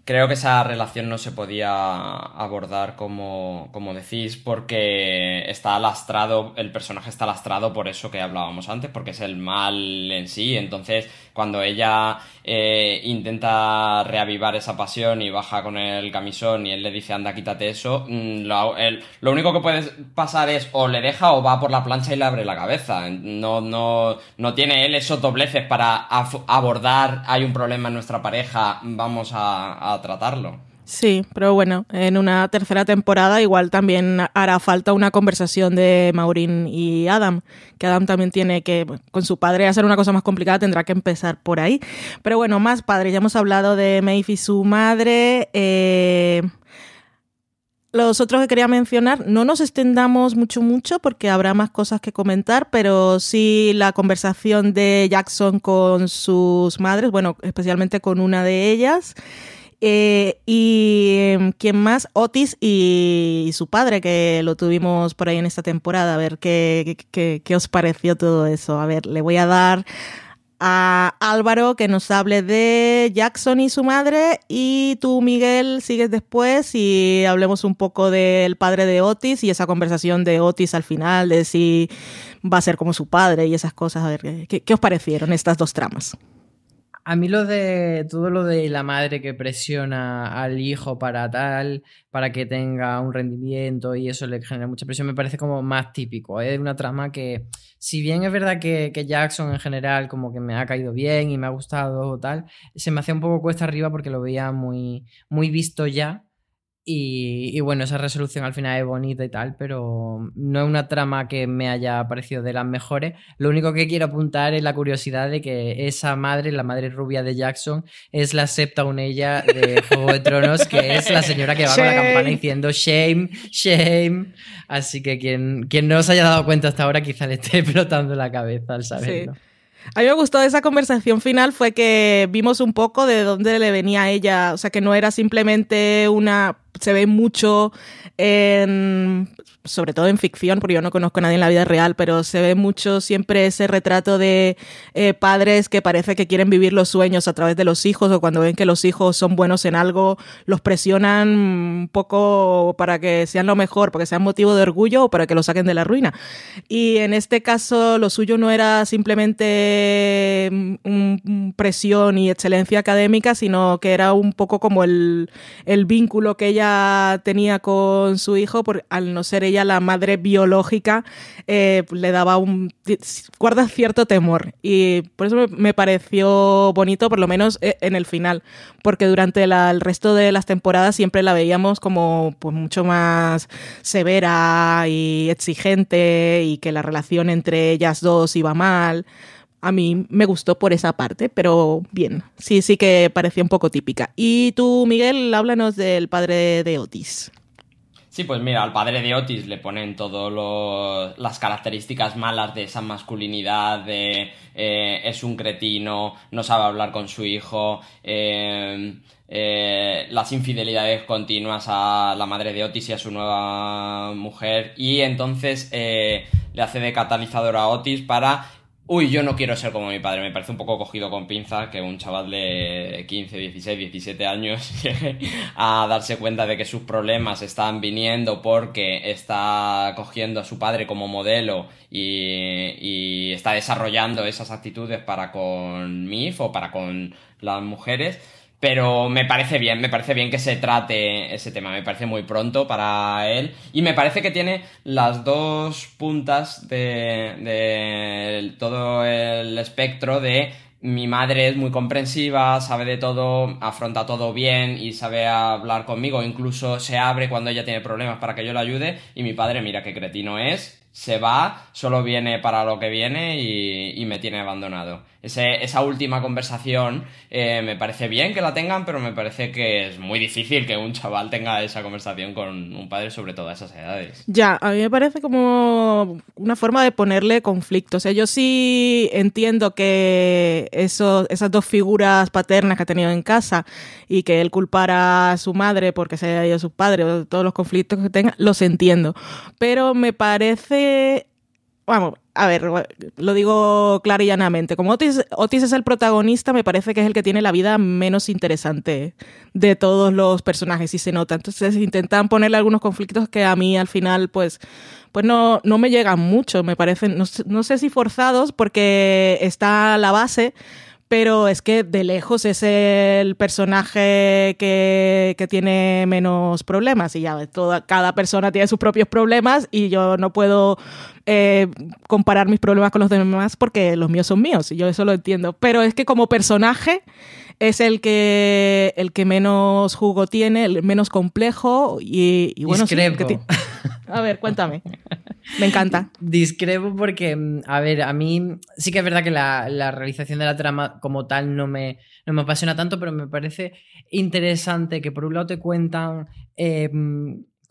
Creo que esa relación no se podía abordar como, como decís, porque está lastrado, el personaje está lastrado por eso que hablábamos antes, porque es el mal en sí. Entonces, cuando ella eh, intenta reavivar esa pasión y baja con el camisón y él le dice, anda, quítate eso, mm, lo, lo único que puede pasar es o le deja o va por la plancha y le abre la cabeza. No, no, no tiene él esos dobleces para abordar, hay un problema en nuestra pareja, vamos a tratarlo. Sí, pero bueno, en una tercera temporada igual también hará falta una conversación de Maureen y Adam, que Adam también tiene que, con su padre, hacer una cosa más complicada, tendrá que empezar por ahí. Pero bueno, más padres, ya hemos hablado de Maeve y su madre. Eh, los otros que quería mencionar, no nos extendamos mucho, mucho, porque habrá más cosas que comentar, pero sí la conversación de Jackson con sus madres, bueno, especialmente con una de ellas. Eh, y em, quién más, Otis y, su padre, que lo tuvimos por ahí en esta temporada. A ver qué, qué, qué os pareció todo eso. A ver, le voy a dar a Álvaro que nos hable de Jackson y su madre y tú Miguel sigues después y hablemos un poco del padre de Otis y esa conversación de Otis al final de si va a ser como su padre y esas cosas. A ver, ¿qué, qué os parecieron estas dos tramas? A mí lo de todo lo de la madre que presiona al hijo para tal, para que tenga un rendimiento y eso le genera mucha presión, me parece como más típico. Es una trama que, si bien es verdad que, que, Jackson en general como que me ha caído bien y me ha gustado o tal, se me hacía un poco cuesta arriba porque lo veía muy, muy visto ya y, y, bueno, esa resolución al final es bonita y tal, pero no es una trama que me haya parecido de las mejores. Lo único que quiero apuntar es la curiosidad de que esa madre, la madre rubia de Jackson, es la septa ella de [LAUGHS] Juego de Tronos, que es la señora que va Shame. con la campana diciendo shame, shame. Así que quien, quien no se haya dado cuenta hasta ahora quizá le esté [LAUGHS] explotando la cabeza al saberlo. Sí. A mí me gustó esa conversación final fue que vimos un poco de dónde le venía a ella, o sea, que no era simplemente una, se ve mucho en, sobre todo en ficción, porque yo no conozco a nadie en la vida real, pero se ve mucho siempre ese retrato de eh, padres que parece que quieren vivir los sueños a través de los hijos o cuando ven que los hijos son buenos en algo, los presionan un poco para que sean lo mejor, para que sean motivo de orgullo o para que lo saquen de la ruina. Y en este caso lo suyo no era simplemente un, presión y excelencia académica, sino que era un poco como el vínculo que ella tenía con su hijo, por, al no ser ella la madre biológica, eh, le daba un guarda cierto temor. Y por eso me, pareció bonito, por lo menos eh, en el final, porque durante el resto de las temporadas siempre la veíamos como pues, mucho más severa y exigente y que la relación entre ellas dos iba mal a mí me gustó por esa parte, pero bien, sí, sí que parecía un poco típica. Y tú, Miguel, háblanos del padre de Otis. Sí, pues mira, al padre de Otis le ponen todas las características malas de esa masculinidad, eh, es un cretino, no sabe hablar con su hijo, eh, eh, las infidelidades continuas a la madre de Otis y a su nueva mujer, y entonces le hace de catalizador a Otis para Uy, yo no quiero ser como mi padre. Me parece un poco cogido con pinza que un chaval de 15, 16, 17 años [LAUGHS] llegue a darse cuenta de que sus problemas están viniendo porque está cogiendo a su padre como modelo y, y está desarrollando esas actitudes para con MIF o para con las mujeres. Pero me parece bien, me parece bien que se trate ese tema, me parece muy pronto para él. Y me parece que tiene las dos puntas de, de todo el espectro de mi madre es muy comprensiva, sabe de todo, afronta todo bien y sabe hablar conmigo, incluso se abre cuando ella tiene problemas para que yo la ayude. Y mi padre, mira qué cretino es, se va, solo viene para lo que viene y, y me tiene abandonado. Ese, esa última conversación eh, me parece bien que la tengan, pero me parece que es muy difícil que un chaval tenga esa conversación con un padre sobre todas esas edades. Ya, a mí me parece como una forma de ponerle conflicto. O sea, yo sí entiendo que eso, esas dos figuras paternas que ha tenido en casa y que él culpara a su madre porque se haya ido a sus padres todos los conflictos que tenga, los entiendo. Pero me parece vamos, a ver, lo digo clara y llanamente. Como Otis, Otis, es el protagonista, me parece que es el que tiene la vida menos interesante de todos los personajes y se nota. Entonces intentan ponerle algunos conflictos que a mí al final, pues, pues no, no me llegan mucho. Me parecen, no, no sé si forzados, porque está la base, pero es que de lejos es el personaje que, que, tiene menos problemas y ya toda, cada persona tiene sus propios problemas y yo no puedo eh, comparar mis problemas con los demás porque los míos son míos y yo eso lo entiendo, pero es que como personaje es el que el que menos jugo tiene, el menos complejo y, y bueno, Discrepo. Sí, a ver, cuéntame. Me encanta. Discrepo porque, a ver, a mí sí que es verdad que la, la, realización de la trama como tal no me, no me apasiona tanto, pero me parece interesante que por un lado te cuentan eh,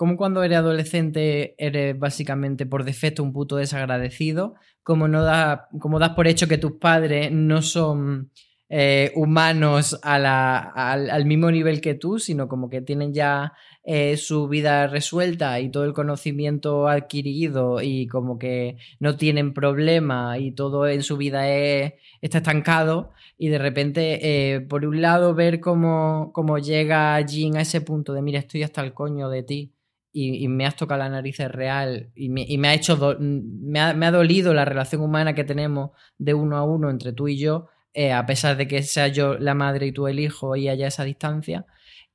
como cuando eres adolescente eres básicamente por defecto un puto desagradecido, como, no da, como das por hecho que tus padres no son... Eh, humanos al, al, mismo nivel que tú, sino como que tienen ya eh, su vida resuelta y todo el conocimiento adquirido y como que no tienen problema y todo en su vida es, está estancado y de repente, eh, por un lado, ver cómo, cómo llega Jean a ese punto de, mira, estoy hasta el coño de ti. Y, me has tocado la nariz real y me, ha hecho me, ha, me ha dolido la relación humana que tenemos de uno a uno entre tú y yo eh, a pesar de que sea yo la madre y tú el hijo y haya esa distancia.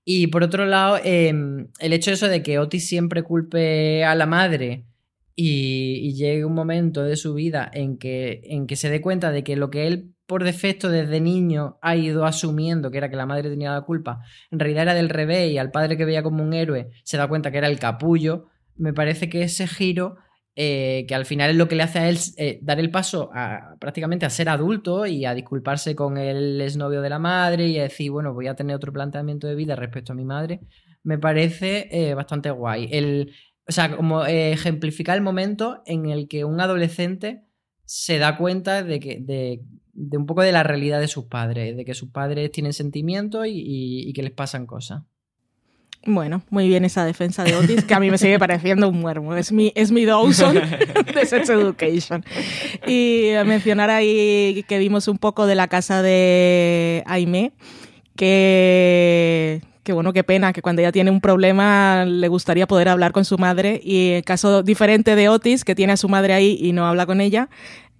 Y por otro lado, em, el hecho de eso de que Otis siempre culpe a la madre y, y llegue un momento de su vida en que, en que se dé cuenta de que lo que él por defecto desde niño ha ido asumiendo que era que la madre tenía la culpa, en realidad era del revés y al padre que veía como un héroe se da cuenta que era el capullo, me parece que ese giro eh, que al final es lo que le hace a él eh, dar el paso a, prácticamente a ser adulto y a disculparse con el exnovio de la madre y a decir, bueno, voy a tener otro planteamiento de vida respecto a mi madre, me parece eh, bastante guay. El, o sea, como ejemplificar el momento en el que un adolescente se da cuenta de que, de, de un poco de la realidad de sus padres, de que sus padres tienen sentimientos y, que les pasan cosas. Bueno, muy bien esa defensa de Otis, que a mí me sigue pareciendo un muermo. Es mi, es mi Dawson [LAUGHS] de Sex Education. Y mencionar ahí que vimos un poco de la casa de Aime, que, que bueno, qué pena, que cuando ella tiene un problema le gustaría poder hablar con su madre. Y en caso diferente de Otis, que tiene a su madre ahí y no habla con ella,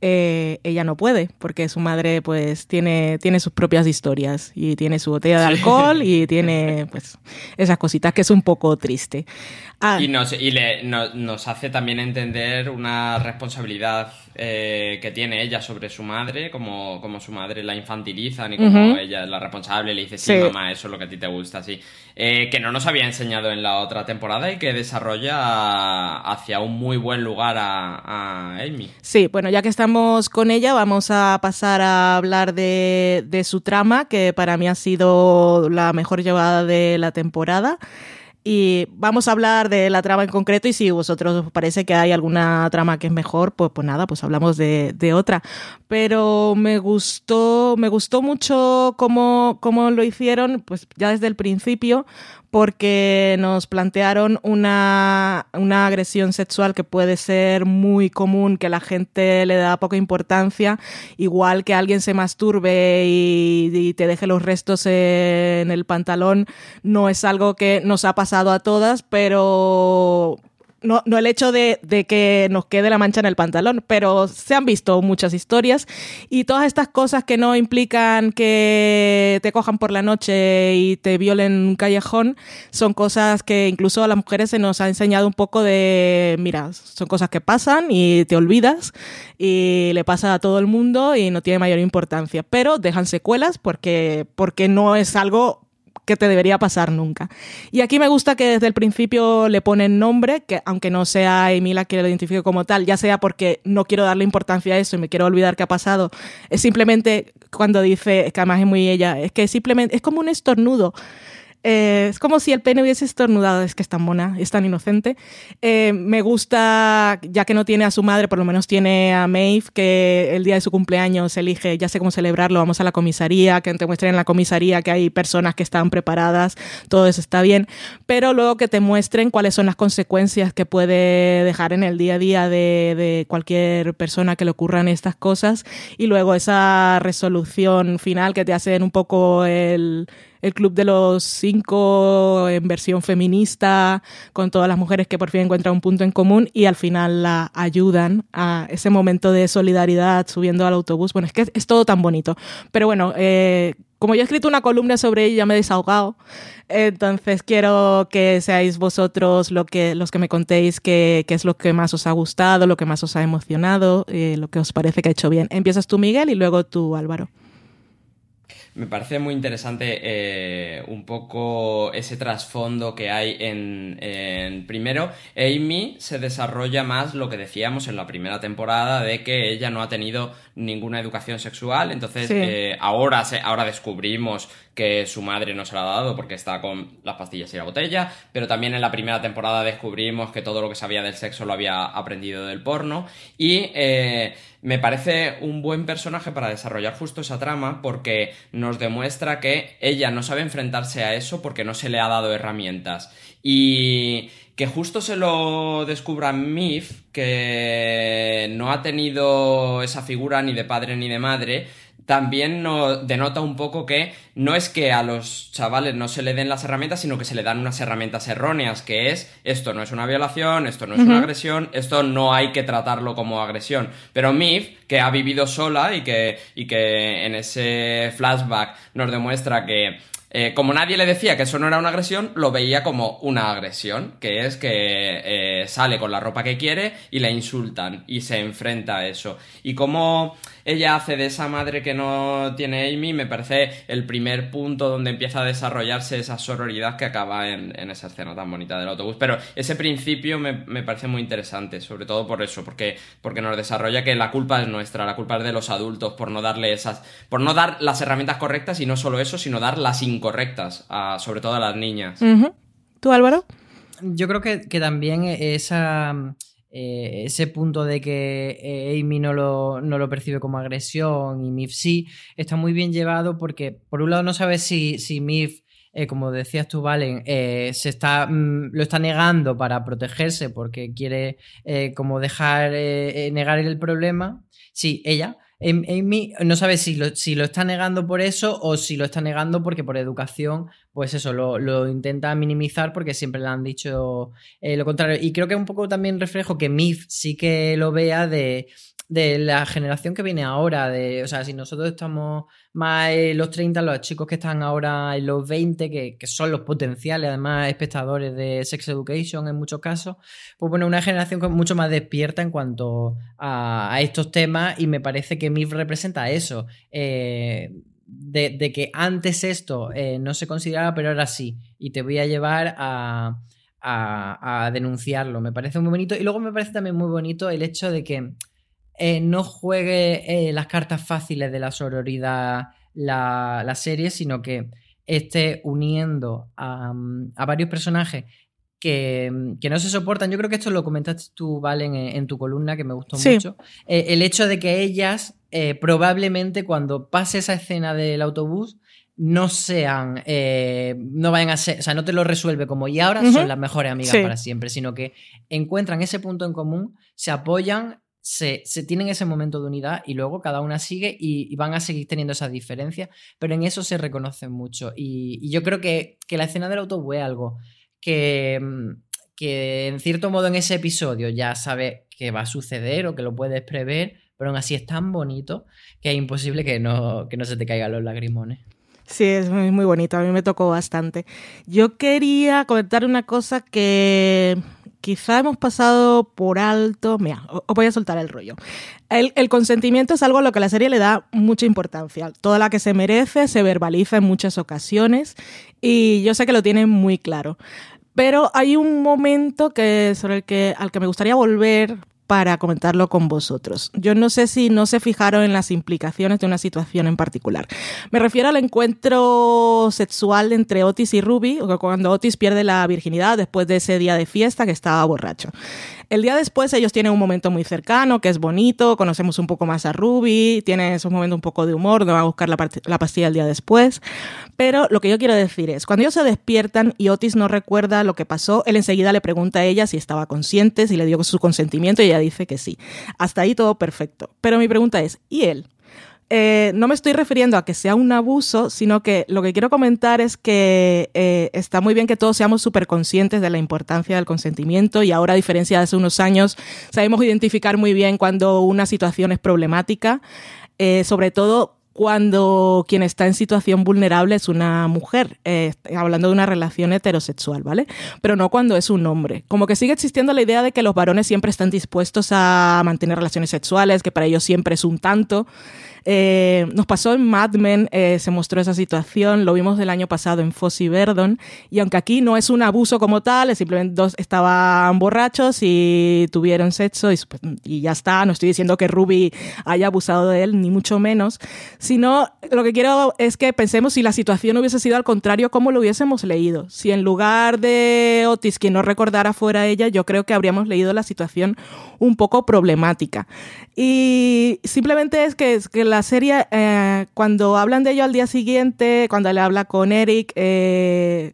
eh, ella no puede, porque su madre pues tiene, tiene sus propias historias y tiene su botella de alcohol y tiene pues esas cositas que es un poco triste. Ah. Y, nos, y le, nos hace también entender una responsabilidad eh, que tiene ella sobre su madre, como, como su madre la infantiliza, ni como ella es la responsable, le dice, sí, mamá, eso es lo que a ti te gusta, sí. Eh, que no nos había enseñado en la otra temporada y que desarrolla hacia un muy buen lugar a, Amy. Sí, bueno, ya que estamos con ella, vamos a pasar a hablar de, de su trama, que para mí ha sido la mejor llevada de la temporada. Y vamos a hablar de la trama en concreto y si vosotros os parece que hay alguna trama que es mejor, pues, pues nada, pues hablamos de, de otra. Pero me gustó, me gustó mucho cómo, cómo lo hicieron, pues ya desde el principio, porque nos plantearon una, una, agresión sexual que puede ser muy común, que la gente le da poca importancia, igual que alguien se masturbe y, y, te deje los restos en el pantalón, no es algo que nos ha pasado a todas, pero no, el hecho de, de, que nos quede la mancha en el pantalón, pero se han visto muchas historias y todas estas cosas que no implican que te cojan por la noche y te violen en un callejón son cosas que incluso a las mujeres se nos ha enseñado un poco de, mira, son cosas que pasan y te olvidas y le pasa a todo el mundo y no tiene mayor importancia, pero dejan secuelas porque, porque no es algo que te debería pasar nunca. Y aquí me gusta que desde el principio le ponen nombre, que aunque no sea Emila que lo identifique como tal, ya sea porque no quiero darle importancia a eso y me quiero olvidar qué ha pasado, es simplemente cuando dice, que además es muy ella, es que simplemente es como un estornudo. Eh, es como si el pene hubiese estornudado, es que es tan mona, es tan inocente. Eh, me gusta, ya que no tiene a su madre, por lo menos tiene a Maeve, que el día de su cumpleaños elige, ya sé cómo celebrarlo, vamos a la comisaría, que te muestren en la comisaría que hay personas que están preparadas, todo eso está bien, pero luego que te muestren cuáles son las consecuencias que puede dejar en el día a día de, de cualquier persona que le ocurran estas cosas y luego esa resolución final que te hacen un poco el el Club de los Cinco en versión feminista, con todas las mujeres que por fin encuentran un punto en común y al final la ayudan a ese momento de solidaridad subiendo al autobús. Bueno, es que es todo tan bonito. Pero bueno, eh, como yo he escrito una columna sobre ella, me he desahogado. Entonces quiero que seáis vosotros lo que, los que me contéis qué, es lo que más os ha gustado, lo que más os ha emocionado, eh, lo que os parece que ha hecho bien. Empiezas tú, Miguel, y luego tú, Álvaro. Me parece muy interesante eh, un poco ese trasfondo que hay en, Primero, Amy se desarrolla más lo que decíamos en la primera temporada de que ella no ha tenido ninguna educación sexual, entonces eh, ahora, se, ahora descubrimos que su madre no se la ha dado porque está con las pastillas y la botella, pero también en la primera temporada descubrimos que todo lo que sabía del sexo lo había aprendido del porno y... Eh, me parece un buen personaje para desarrollar justo esa trama porque nos demuestra que ella no sabe enfrentarse a eso porque no se le ha dado herramientas. Y que justo se lo descubra Mif, que no ha tenido esa figura ni de padre ni de madre, también nos denota un poco que no es que a los chavales no se le den las herramientas, sino que se le dan unas herramientas erróneas, que es esto no es una violación, esto no es una agresión, esto no hay que tratarlo como agresión. Pero Mif, que ha vivido sola y que, y que en ese flashback nos demuestra que eh, como nadie le decía que eso no era una agresión, lo veía como una agresión, que es que eh, sale con la ropa que quiere y le insultan y se enfrenta a eso. Y como ella hace de esa madre que no tiene Amy, me parece el primer punto donde empieza a desarrollarse esa sororidad que acaba en, esa escena tan bonita del autobús. Pero ese principio me, parece muy interesante, sobre todo por eso, porque, porque nos desarrolla que la culpa es nuestra, la culpa es de los adultos por no darle esas, por no dar las herramientas correctas y no solo eso, sino dar las incorrectas, sobre todo a las niñas. ¿Tú, Álvaro? Yo creo que, que también esa eh, ese punto de que eh, Amy no lo, no lo, percibe como agresión y Mif sí, está muy bien llevado porque por un lado no sabes si, si Mif, eh, como decías tú, Valen, se está, mm, lo está negando para protegerse porque quiere como dejar, negar el problema. Sí, ella, No sabe si lo, si lo está negando por eso o si lo está negando porque por educación, pues eso, lo, intenta minimizar porque siempre le han dicho eh, lo contrario. Y creo que un poco también reflejo que Mif sí que lo vea de de la generación que viene ahora, de, o sea, si nosotros estamos más en los 30, los chicos que están ahora en los 20, que, son los potenciales, además, espectadores de Sex Education en muchos casos, pues bueno, una generación mucho más despierta en cuanto a, estos temas y me parece que MIF representa eso. Eh, de, que antes esto eh, no se consideraba, pero ahora sí. Y te voy a llevar a, a, a denunciarlo. Me parece muy bonito. Y luego me parece también muy bonito el hecho de que eh, no juegue eh, las cartas fáciles de la sororidad la, serie, sino que esté uniendo a, varios personajes que, no se soportan. Yo creo que esto lo comentaste tú, Valen, en, tu columna, que me gustó mucho. Eh, el hecho de que ellas, probablemente cuando pase esa escena del autobús, no sean, no vayan a ser, o sea, no te lo resuelve como y ahora son las mejores amigas para siempre, sino que encuentran ese punto en común, se apoyan se, tienen ese momento de unidad y luego cada una sigue y, van a seguir teniendo esas diferencias, pero en eso se reconocen mucho. Y, yo creo que, la escena del autobús es algo que, mm, que en cierto modo en ese episodio ya sabes que va a suceder o que lo puedes prever, pero aún así es tan bonito que es imposible que no, que no se te caigan los lagrimones. Sí, es muy, muy bonito, a mí me tocó bastante. Yo quería comentar una cosa que quizá hemos pasado por alto. Mira, os voy a soltar el rollo. El, consentimiento es algo a lo que la serie le da mucha importancia. Toda la que se merece se verbaliza en muchas ocasiones y yo sé que lo tienen muy claro. Pero hay un momento que, sobre el que, al que me gustaría volver para comentarlo con vosotros. Yo no sé si no se fijaron en las implicaciones de una situación en particular. Me refiero al encuentro sexual entre Otis y Ruby, cuando Otis pierde la virginidad después de ese día de fiesta que estaba borracho. El día después ellos tienen un momento muy cercano, que es bonito, conocemos un poco más a Ruby, tienen esos momentos un poco de humor, no va a buscar la, la pastilla el día después. Pero lo que yo quiero decir es, cuando ellos se despiertan y Otis no recuerda lo que pasó, él enseguida le pregunta a ella si estaba consciente, si le dio su consentimiento y ella dice que sí. Hasta ahí todo perfecto. Pero mi pregunta es, ¿y él? Eh, no me estoy refiriendo a que sea un abuso, sino que lo que quiero comentar es que eh, está muy bien que todos seamos súper conscientes de la importancia del consentimiento y ahora, a diferencia de hace unos años, sabemos identificar muy bien cuando una situación es problemática, eh, sobre todo cuando quien está en situación vulnerable es una mujer, hablando de una relación heterosexual, ¿vale? Pero no cuando es un hombre. Como que sigue existiendo la idea de que los varones siempre están dispuestos a mantener relaciones sexuales, que para ellos siempre es un tanto. Eh, nos pasó en Mad Men, eh, se mostró esa situación, lo vimos el año pasado en Fossey Verdon, y aunque aquí no es un abuso como tal, es simplemente dos estaban borrachos y tuvieron sexo y, y, ya está, no estoy diciendo que Ruby haya abusado de él, ni mucho menos, sino lo que quiero es que pensemos si la situación hubiese sido al contrario, cómo lo hubiésemos leído. Si en lugar de Otis, quien no recordara fuera ella, yo creo que habríamos leído la situación un poco problemática. Y simplemente es que, que la serie, eh, cuando hablan de ello al día siguiente, cuando le habla con Eric, eh,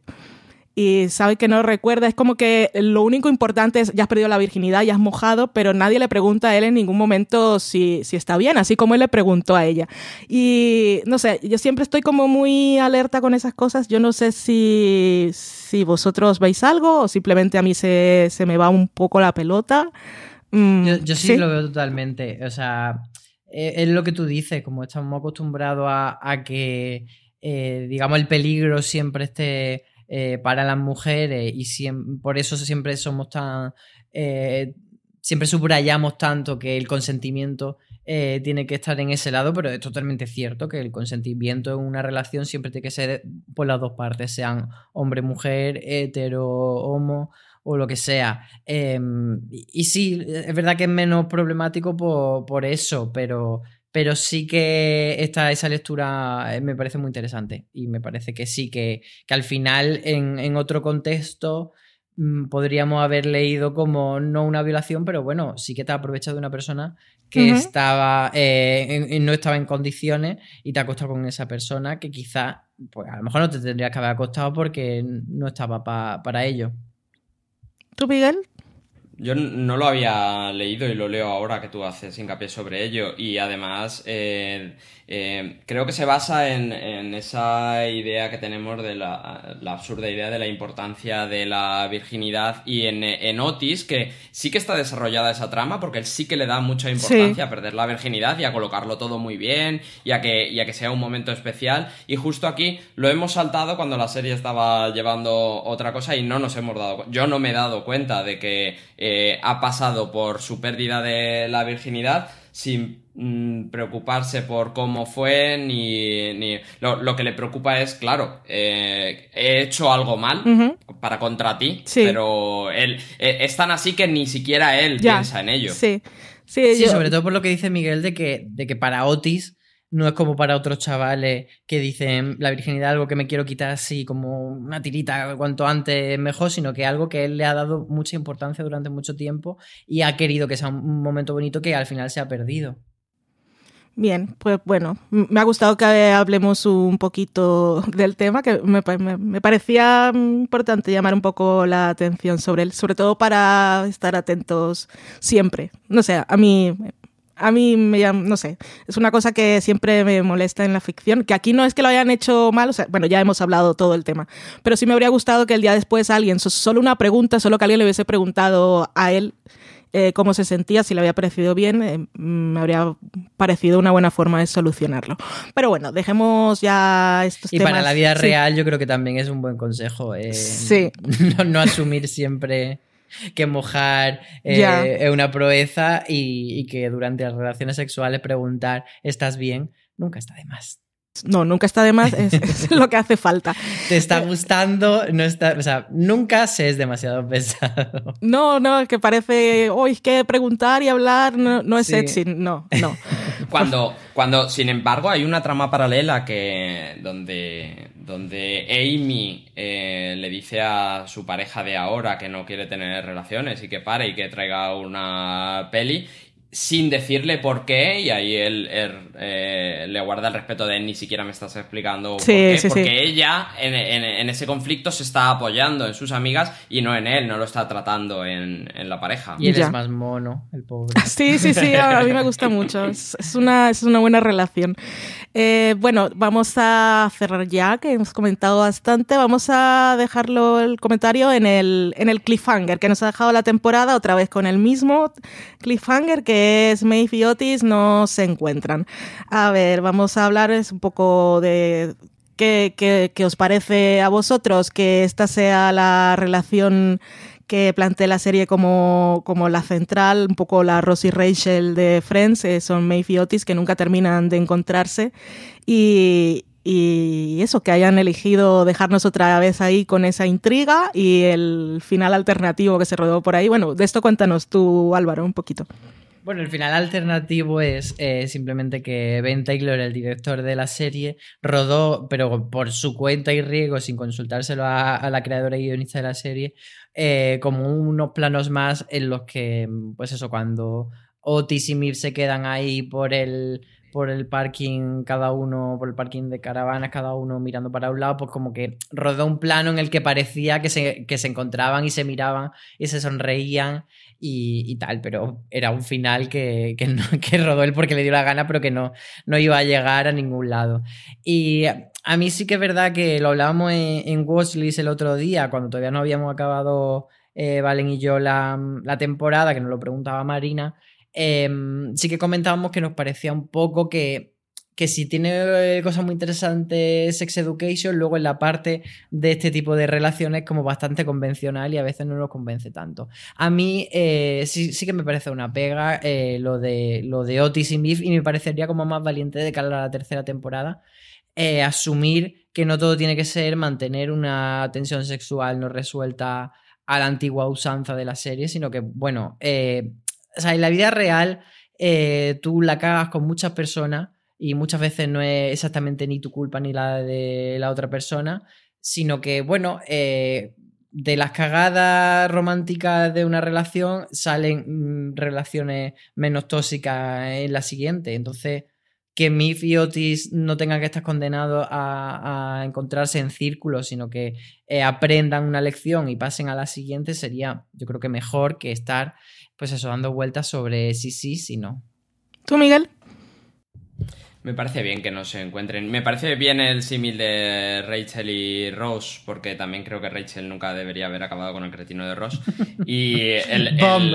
y sabe que no recuerda. Es como que lo único importante es, ya has perdido la virginidad, ya has mojado, pero nadie le pregunta a él en ningún momento si, si está bien, así como él le preguntó a ella. Y no sé, yo siempre estoy como muy alerta con esas cosas. Yo no sé si, si vosotros veis algo o simplemente a mí se, se me va un poco la pelota. Mm, Yo, yo sí, lo veo totalmente. O sea, eh, es lo que tú dices, como estamos acostumbrados a, a que, eh, digamos, el peligro siempre esté eh, para las mujeres y por eso siempre somos tan... siempre subrayamos tanto que el consentimiento tiene que estar en ese lado, pero es totalmente cierto que el consentimiento en una relación siempre tiene que ser por las dos partes, sean hombre, mujer, hetero, homo o lo que sea. Eh, y, y sí, es verdad que es menos problemático por, por eso, pero, pero sí que esta, esa lectura eh, me parece muy interesante y me parece que sí, que, que al final en, en otro contexto mm, podríamos haber leído como no una violación, pero bueno, sí que te has aprovechado de una persona que estaba eh, en- en- no estaba en condiciones y te ha acostado con esa persona que quizá, pues a lo mejor no te tendrías que haber acostado porque no estaba pa- para ello. ¿Tú, Miguel? Yo no lo había leído y lo leo ahora que tú haces hincapié sobre ello. Y además, eh, eh, creo que se basa en, en esa idea que tenemos de la, la absurda idea de la importancia de la virginidad y en, en Otis, que sí que está desarrollada esa trama, porque él sí que le da mucha importancia a perder la virginidad y a colocarlo todo muy bien y a que, y a que sea un momento especial. Y justo aquí lo hemos saltado cuando la serie estaba llevando otra cosa y no nos hemos dado Yo no me he dado cuenta de que eh, ha pasado por su pérdida de la virginidad sin mm, preocuparse por cómo fue ni, ni... Lo, lo que le preocupa es, claro, eh, he hecho algo mal para contra ti, Sí. pero él eh, es tan así que ni siquiera él Ya, piensa en ello. Sí. Sí, Sí, yo- sobre todo por lo que dice Miguel de que, de que para Otis no es como para otros chavales que dicen la virginidad algo que me quiero quitar así como una tirita cuanto antes mejor, sino que algo que él le ha dado mucha importancia durante mucho tiempo y ha querido que sea un momento bonito que al final se ha perdido. Bien, pues bueno, me ha gustado que hablemos un poquito del tema, que me, me- parecía importante llamar un poco la atención sobre él, sobre todo para estar atentos siempre. No sé, a mí, a mí me no sé, es una cosa que siempre me molesta en la ficción, que aquí no es que lo hayan hecho mal, o sea, bueno, ya hemos hablado todo el tema, pero sí me habría gustado que el día después alguien, so- solo una pregunta, solo que alguien le hubiese preguntado a él eh, cómo se sentía, si le había parecido bien, eh, me habría parecido una buena forma de solucionarlo. Pero bueno, dejemos ya estos Y temas. para la vida Sí. real yo creo que también es un buen consejo. eh, Sí. [LAUGHS] No, no asumir siempre que mojar eh, Ya. es una proeza y, y que durante las relaciones sexuales preguntar ¿estás bien? Nunca está de más. No, nunca está de más, es, es lo que hace falta. [LAUGHS] ¿Te está gustando? No está, o sea, nunca se es demasiado [LAUGHS] pesado. No, no, que parece, hoy que preguntar y hablar no, no es Sí. sexy. No, no. [LAUGHS] Cuando, cuando, sin embargo, hay una trama paralela que donde, donde Amy eh, le dice a su pareja de ahora que no quiere tener relaciones y que pare y que traiga una peli sin decirle por qué y ahí él, él, eh, le guarda el respeto de ni siquiera me estás explicando Sí, por qué, sí, sí. porque ella en, en- en ese conflicto se está apoyando en sus amigas y no en él, no lo está tratando en, en la pareja. Y él Ya. es más mono, el pobre. [LAUGHS] Sí, sí, sí, a a mí me gusta mucho. [LAUGHS] Es, es una, es una buena relación. Eh, bueno, vamos a cerrar ya, que hemos comentado bastante. Vamos a dejarlo el comentario en el, en el cliffhanger que nos ha dejado la temporada, otra vez con el mismo cliffhanger, que es Maeve y Otis no se encuentran. A ver, vamos a hablar es un poco de ¿Qué, qué, qué os parece a vosotros que esta sea la relación que plantee la serie como, como la central, un poco la Rosie y Rachel de Friends, eh, son Maeve y Otis que nunca terminan de encontrarse y, y eso, que hayan elegido dejarnos otra vez ahí con esa intriga y el final alternativo que se rodó por ahí. Bueno, de esto cuéntanos tú, Álvaro, un poquito. Bueno, el final alternativo es eh, simplemente que Ben Taylor, el director de la serie, rodó, pero por su cuenta y riesgo, sin consultárselo a, la creadora y guionista de la serie, eh, como unos planos más en los que, pues eso, cuando Otis y Miv se quedan ahí por el, por el parking, cada uno, por el parking de caravanas, cada uno mirando para un lado, pues como que rodó un plano en el que parecía que se, que se encontraban y se miraban y se sonreían y, tal, pero era un final que, que, no- [LAUGHS] que rodó él porque le dio la gana, pero que no, no iba a llegar a ningún lado. Y a mí sí que es verdad que lo hablábamos en, en Watchlist el otro día, cuando todavía no habíamos acabado eh, Valen y yo la, la temporada, que nos lo preguntaba Marina, em, sí que comentábamos que nos parecía un poco que, que si tiene eh, cosas muy interesantes Sex Education, luego en la parte de este tipo de relaciones como bastante convencional y a veces no nos convence tanto. A mí eh, sí, sí que me parece una pega eh, lo, de, lo de Otis y Miff y me parecería como más valiente de cara a la tercera temporada asumir que no todo tiene que ser mantener una tensión sexual no resuelta a la antigua usanza de la serie, sino que, bueno, o sea, en la vida real tú la cagas con muchas personas y muchas veces no es exactamente ni tu culpa ni la de la otra persona, sino que, bueno, eh, de las cagadas románticas de una relación salen mm, relaciones menos tóxicas en la siguiente. Entonces, que Miff y Otis no tengan que estar condenados a, encontrarse en círculos, sino que eh, aprendan una lección y pasen a la siguiente, sería, yo creo que mejor que estar, pues eso, dando vueltas sobre sí, sí, sí, no. ¿Tú, Miguel? Me parece bien que no se encuentren. Me parece bien el símil de Rachel y Ross, porque también creo que Rachel nunca debería haber acabado con el cretino de Ross. Y el. [LAUGHS] el- Bom.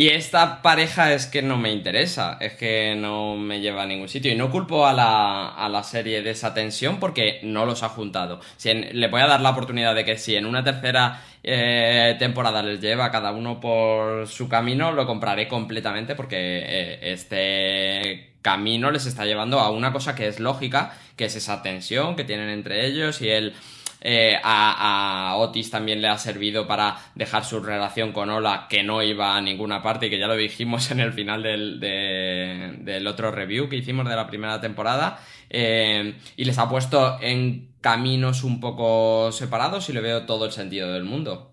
Y esta pareja es que no me interesa, es que no me lleva a ningún sitio. Y no culpo a la, a la serie de esa tensión porque no los ha juntado. Si en- le voy a dar la oportunidad de que si en una tercera eh, temporada les lleva a cada uno por su camino, lo compraré completamente porque eh, este camino les está llevando a una cosa que es lógica, que es esa tensión que tienen entre ellos y él eh, a, Otis también le ha servido para dejar su relación con Ola que no iba a ninguna parte y que ya lo dijimos en el final del, de- del otro review que hicimos de la primera temporada eh, y les ha puesto en caminos un poco separados y le veo todo el sentido del mundo.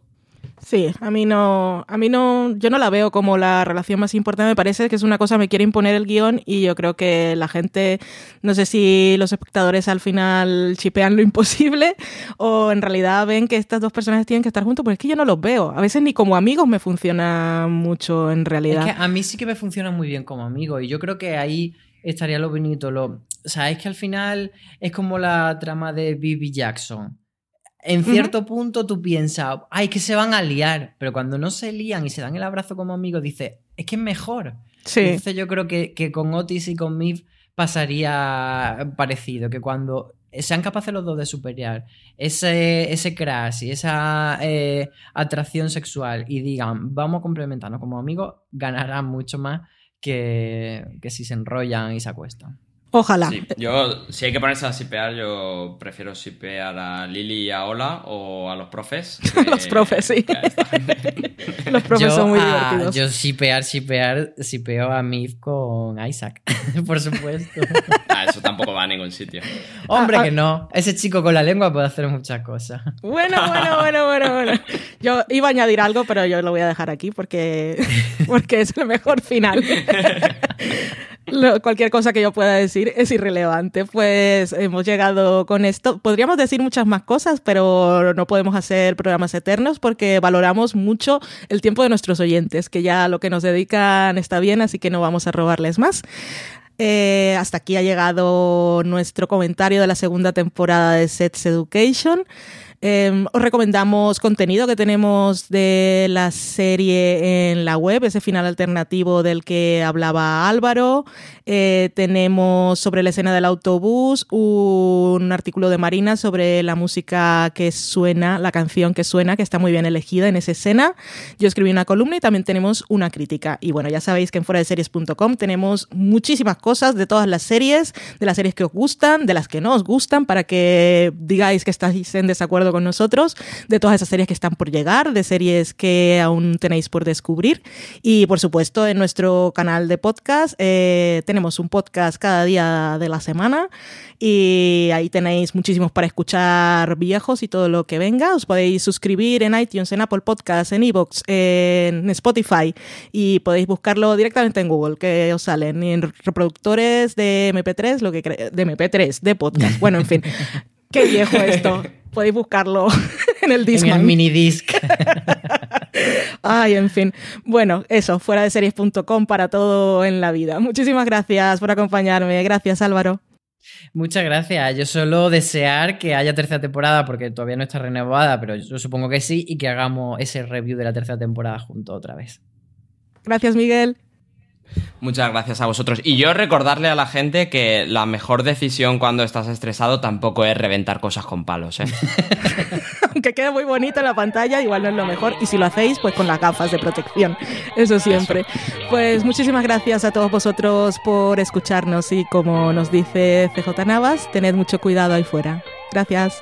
Sí, a mí no, a mí no, yo no la veo como la relación más importante. Me parece que es una cosa, me quiere imponer el guion y yo creo que la gente, no sé si los espectadores al final chipean lo [LAUGHS] imposible o en realidad ven que estas dos personas tienen que estar juntos, pero es que yo no los veo. A veces ni como amigos me funciona mucho en realidad. Es que a mí sí que me funciona muy bien como amigo y yo creo que ahí estaría lo bonito. Lo... O sea, es que al final es como la trama de Bibi Jackson. En cierto punto tú piensas, ay, que se van a liar, pero cuando no se lían y se dan el abrazo como amigos, dices, es que es mejor. Sí. Entonces yo creo que, que con Otis y con Miv pasaría parecido, que cuando sean capaces los dos de superar ese, ese crash y esa eh, atracción sexual y digan, vamos a complementarnos como amigos, ganarán mucho más que, que si se enrollan y se acuestan. Ojalá. Sí, yo, si hay que ponerse a sipear, yo prefiero sipear a Lili y a Ola o a los profes. [LAUGHS] Los profes, sí. [LAUGHS] Los profes yo, son muy a- divertidos. Yo shipear, shipear, shipeo a Miv con Isaac, [LAUGHS] por supuesto. Ah, eso tampoco va a ningún sitio. Hombre, Ah, ah. que no. Ese chico con la lengua puede hacer muchas cosas. Bueno, bueno, bueno, bueno, bueno. Yo iba a añadir algo, pero yo lo voy a dejar aquí porque, porque es el mejor final. Lo- cualquier cosa que yo pueda decir es irrelevante. Pues hemos llegado con esto. Podríamos decir muchas más cosas, pero no podemos hacer programas eternos porque valoramos mucho el tiempo de nuestros oyentes, que ya lo que nos dedican está bien, así que no vamos a robarles más. Eh, hasta aquí ha llegado nuestro comentario de la segunda temporada de Sets Education. Eh, os recomendamos contenido que tenemos de la serie en la web, ese final alternativo del que hablaba Álvaro. Eh, tenemos sobre la escena del autobús un artículo de Marina sobre la música que suena, la canción que suena, que está muy bien elegida en esa escena. Yo escribí una columna y también tenemos una crítica. Y bueno, ya sabéis que en fuera de series.com tenemos muchísimas cosas de todas las series, de las series que os gustan, de las que no os gustan, para que digáis que estáis en desacuerdo acuerdo con nosotros, de todas esas series que están por llegar, de series que aún tenéis por descubrir. Y por supuesto, en nuestro canal de podcast eh, tenemos un podcast cada día de la semana y ahí tenéis muchísimos para escuchar viejos y todo lo que venga. Os podéis suscribir en iTunes, en Apple Podcasts, en Evox, en Spotify y podéis buscarlo directamente en Google, que os salen y en reproductores de MP3, lo que de MP3, de podcast. Bueno, en fin. [LAUGHS] Qué viejo esto. Podéis buscarlo [LAUGHS] en el disco. En el minidisc. [LAUGHS] Ay, en fin. Bueno, eso, fuera de series.com para todo en la vida. Muchísimas gracias por acompañarme. Gracias, Álvaro. Muchas gracias. Yo solo desear que haya tercera temporada, porque todavía no está renovada, pero yo supongo que sí, y que hagamos ese review de la tercera temporada junto otra vez. Gracias, Miguel. Muchas gracias a vosotros. Y yo recordarle a la gente que la mejor decisión cuando estás estresado tampoco es reventar cosas con palos, ¿eh? [LAUGHS] Aunque quede muy bonito en la pantalla, igual no es lo mejor. Y si lo hacéis, pues con las gafas de protección. [LAUGHS] Eso siempre. Pues muchísimas gracias a todos vosotros por escucharnos y como nos dice CJ Navas, tened mucho cuidado ahí fuera. Gracias.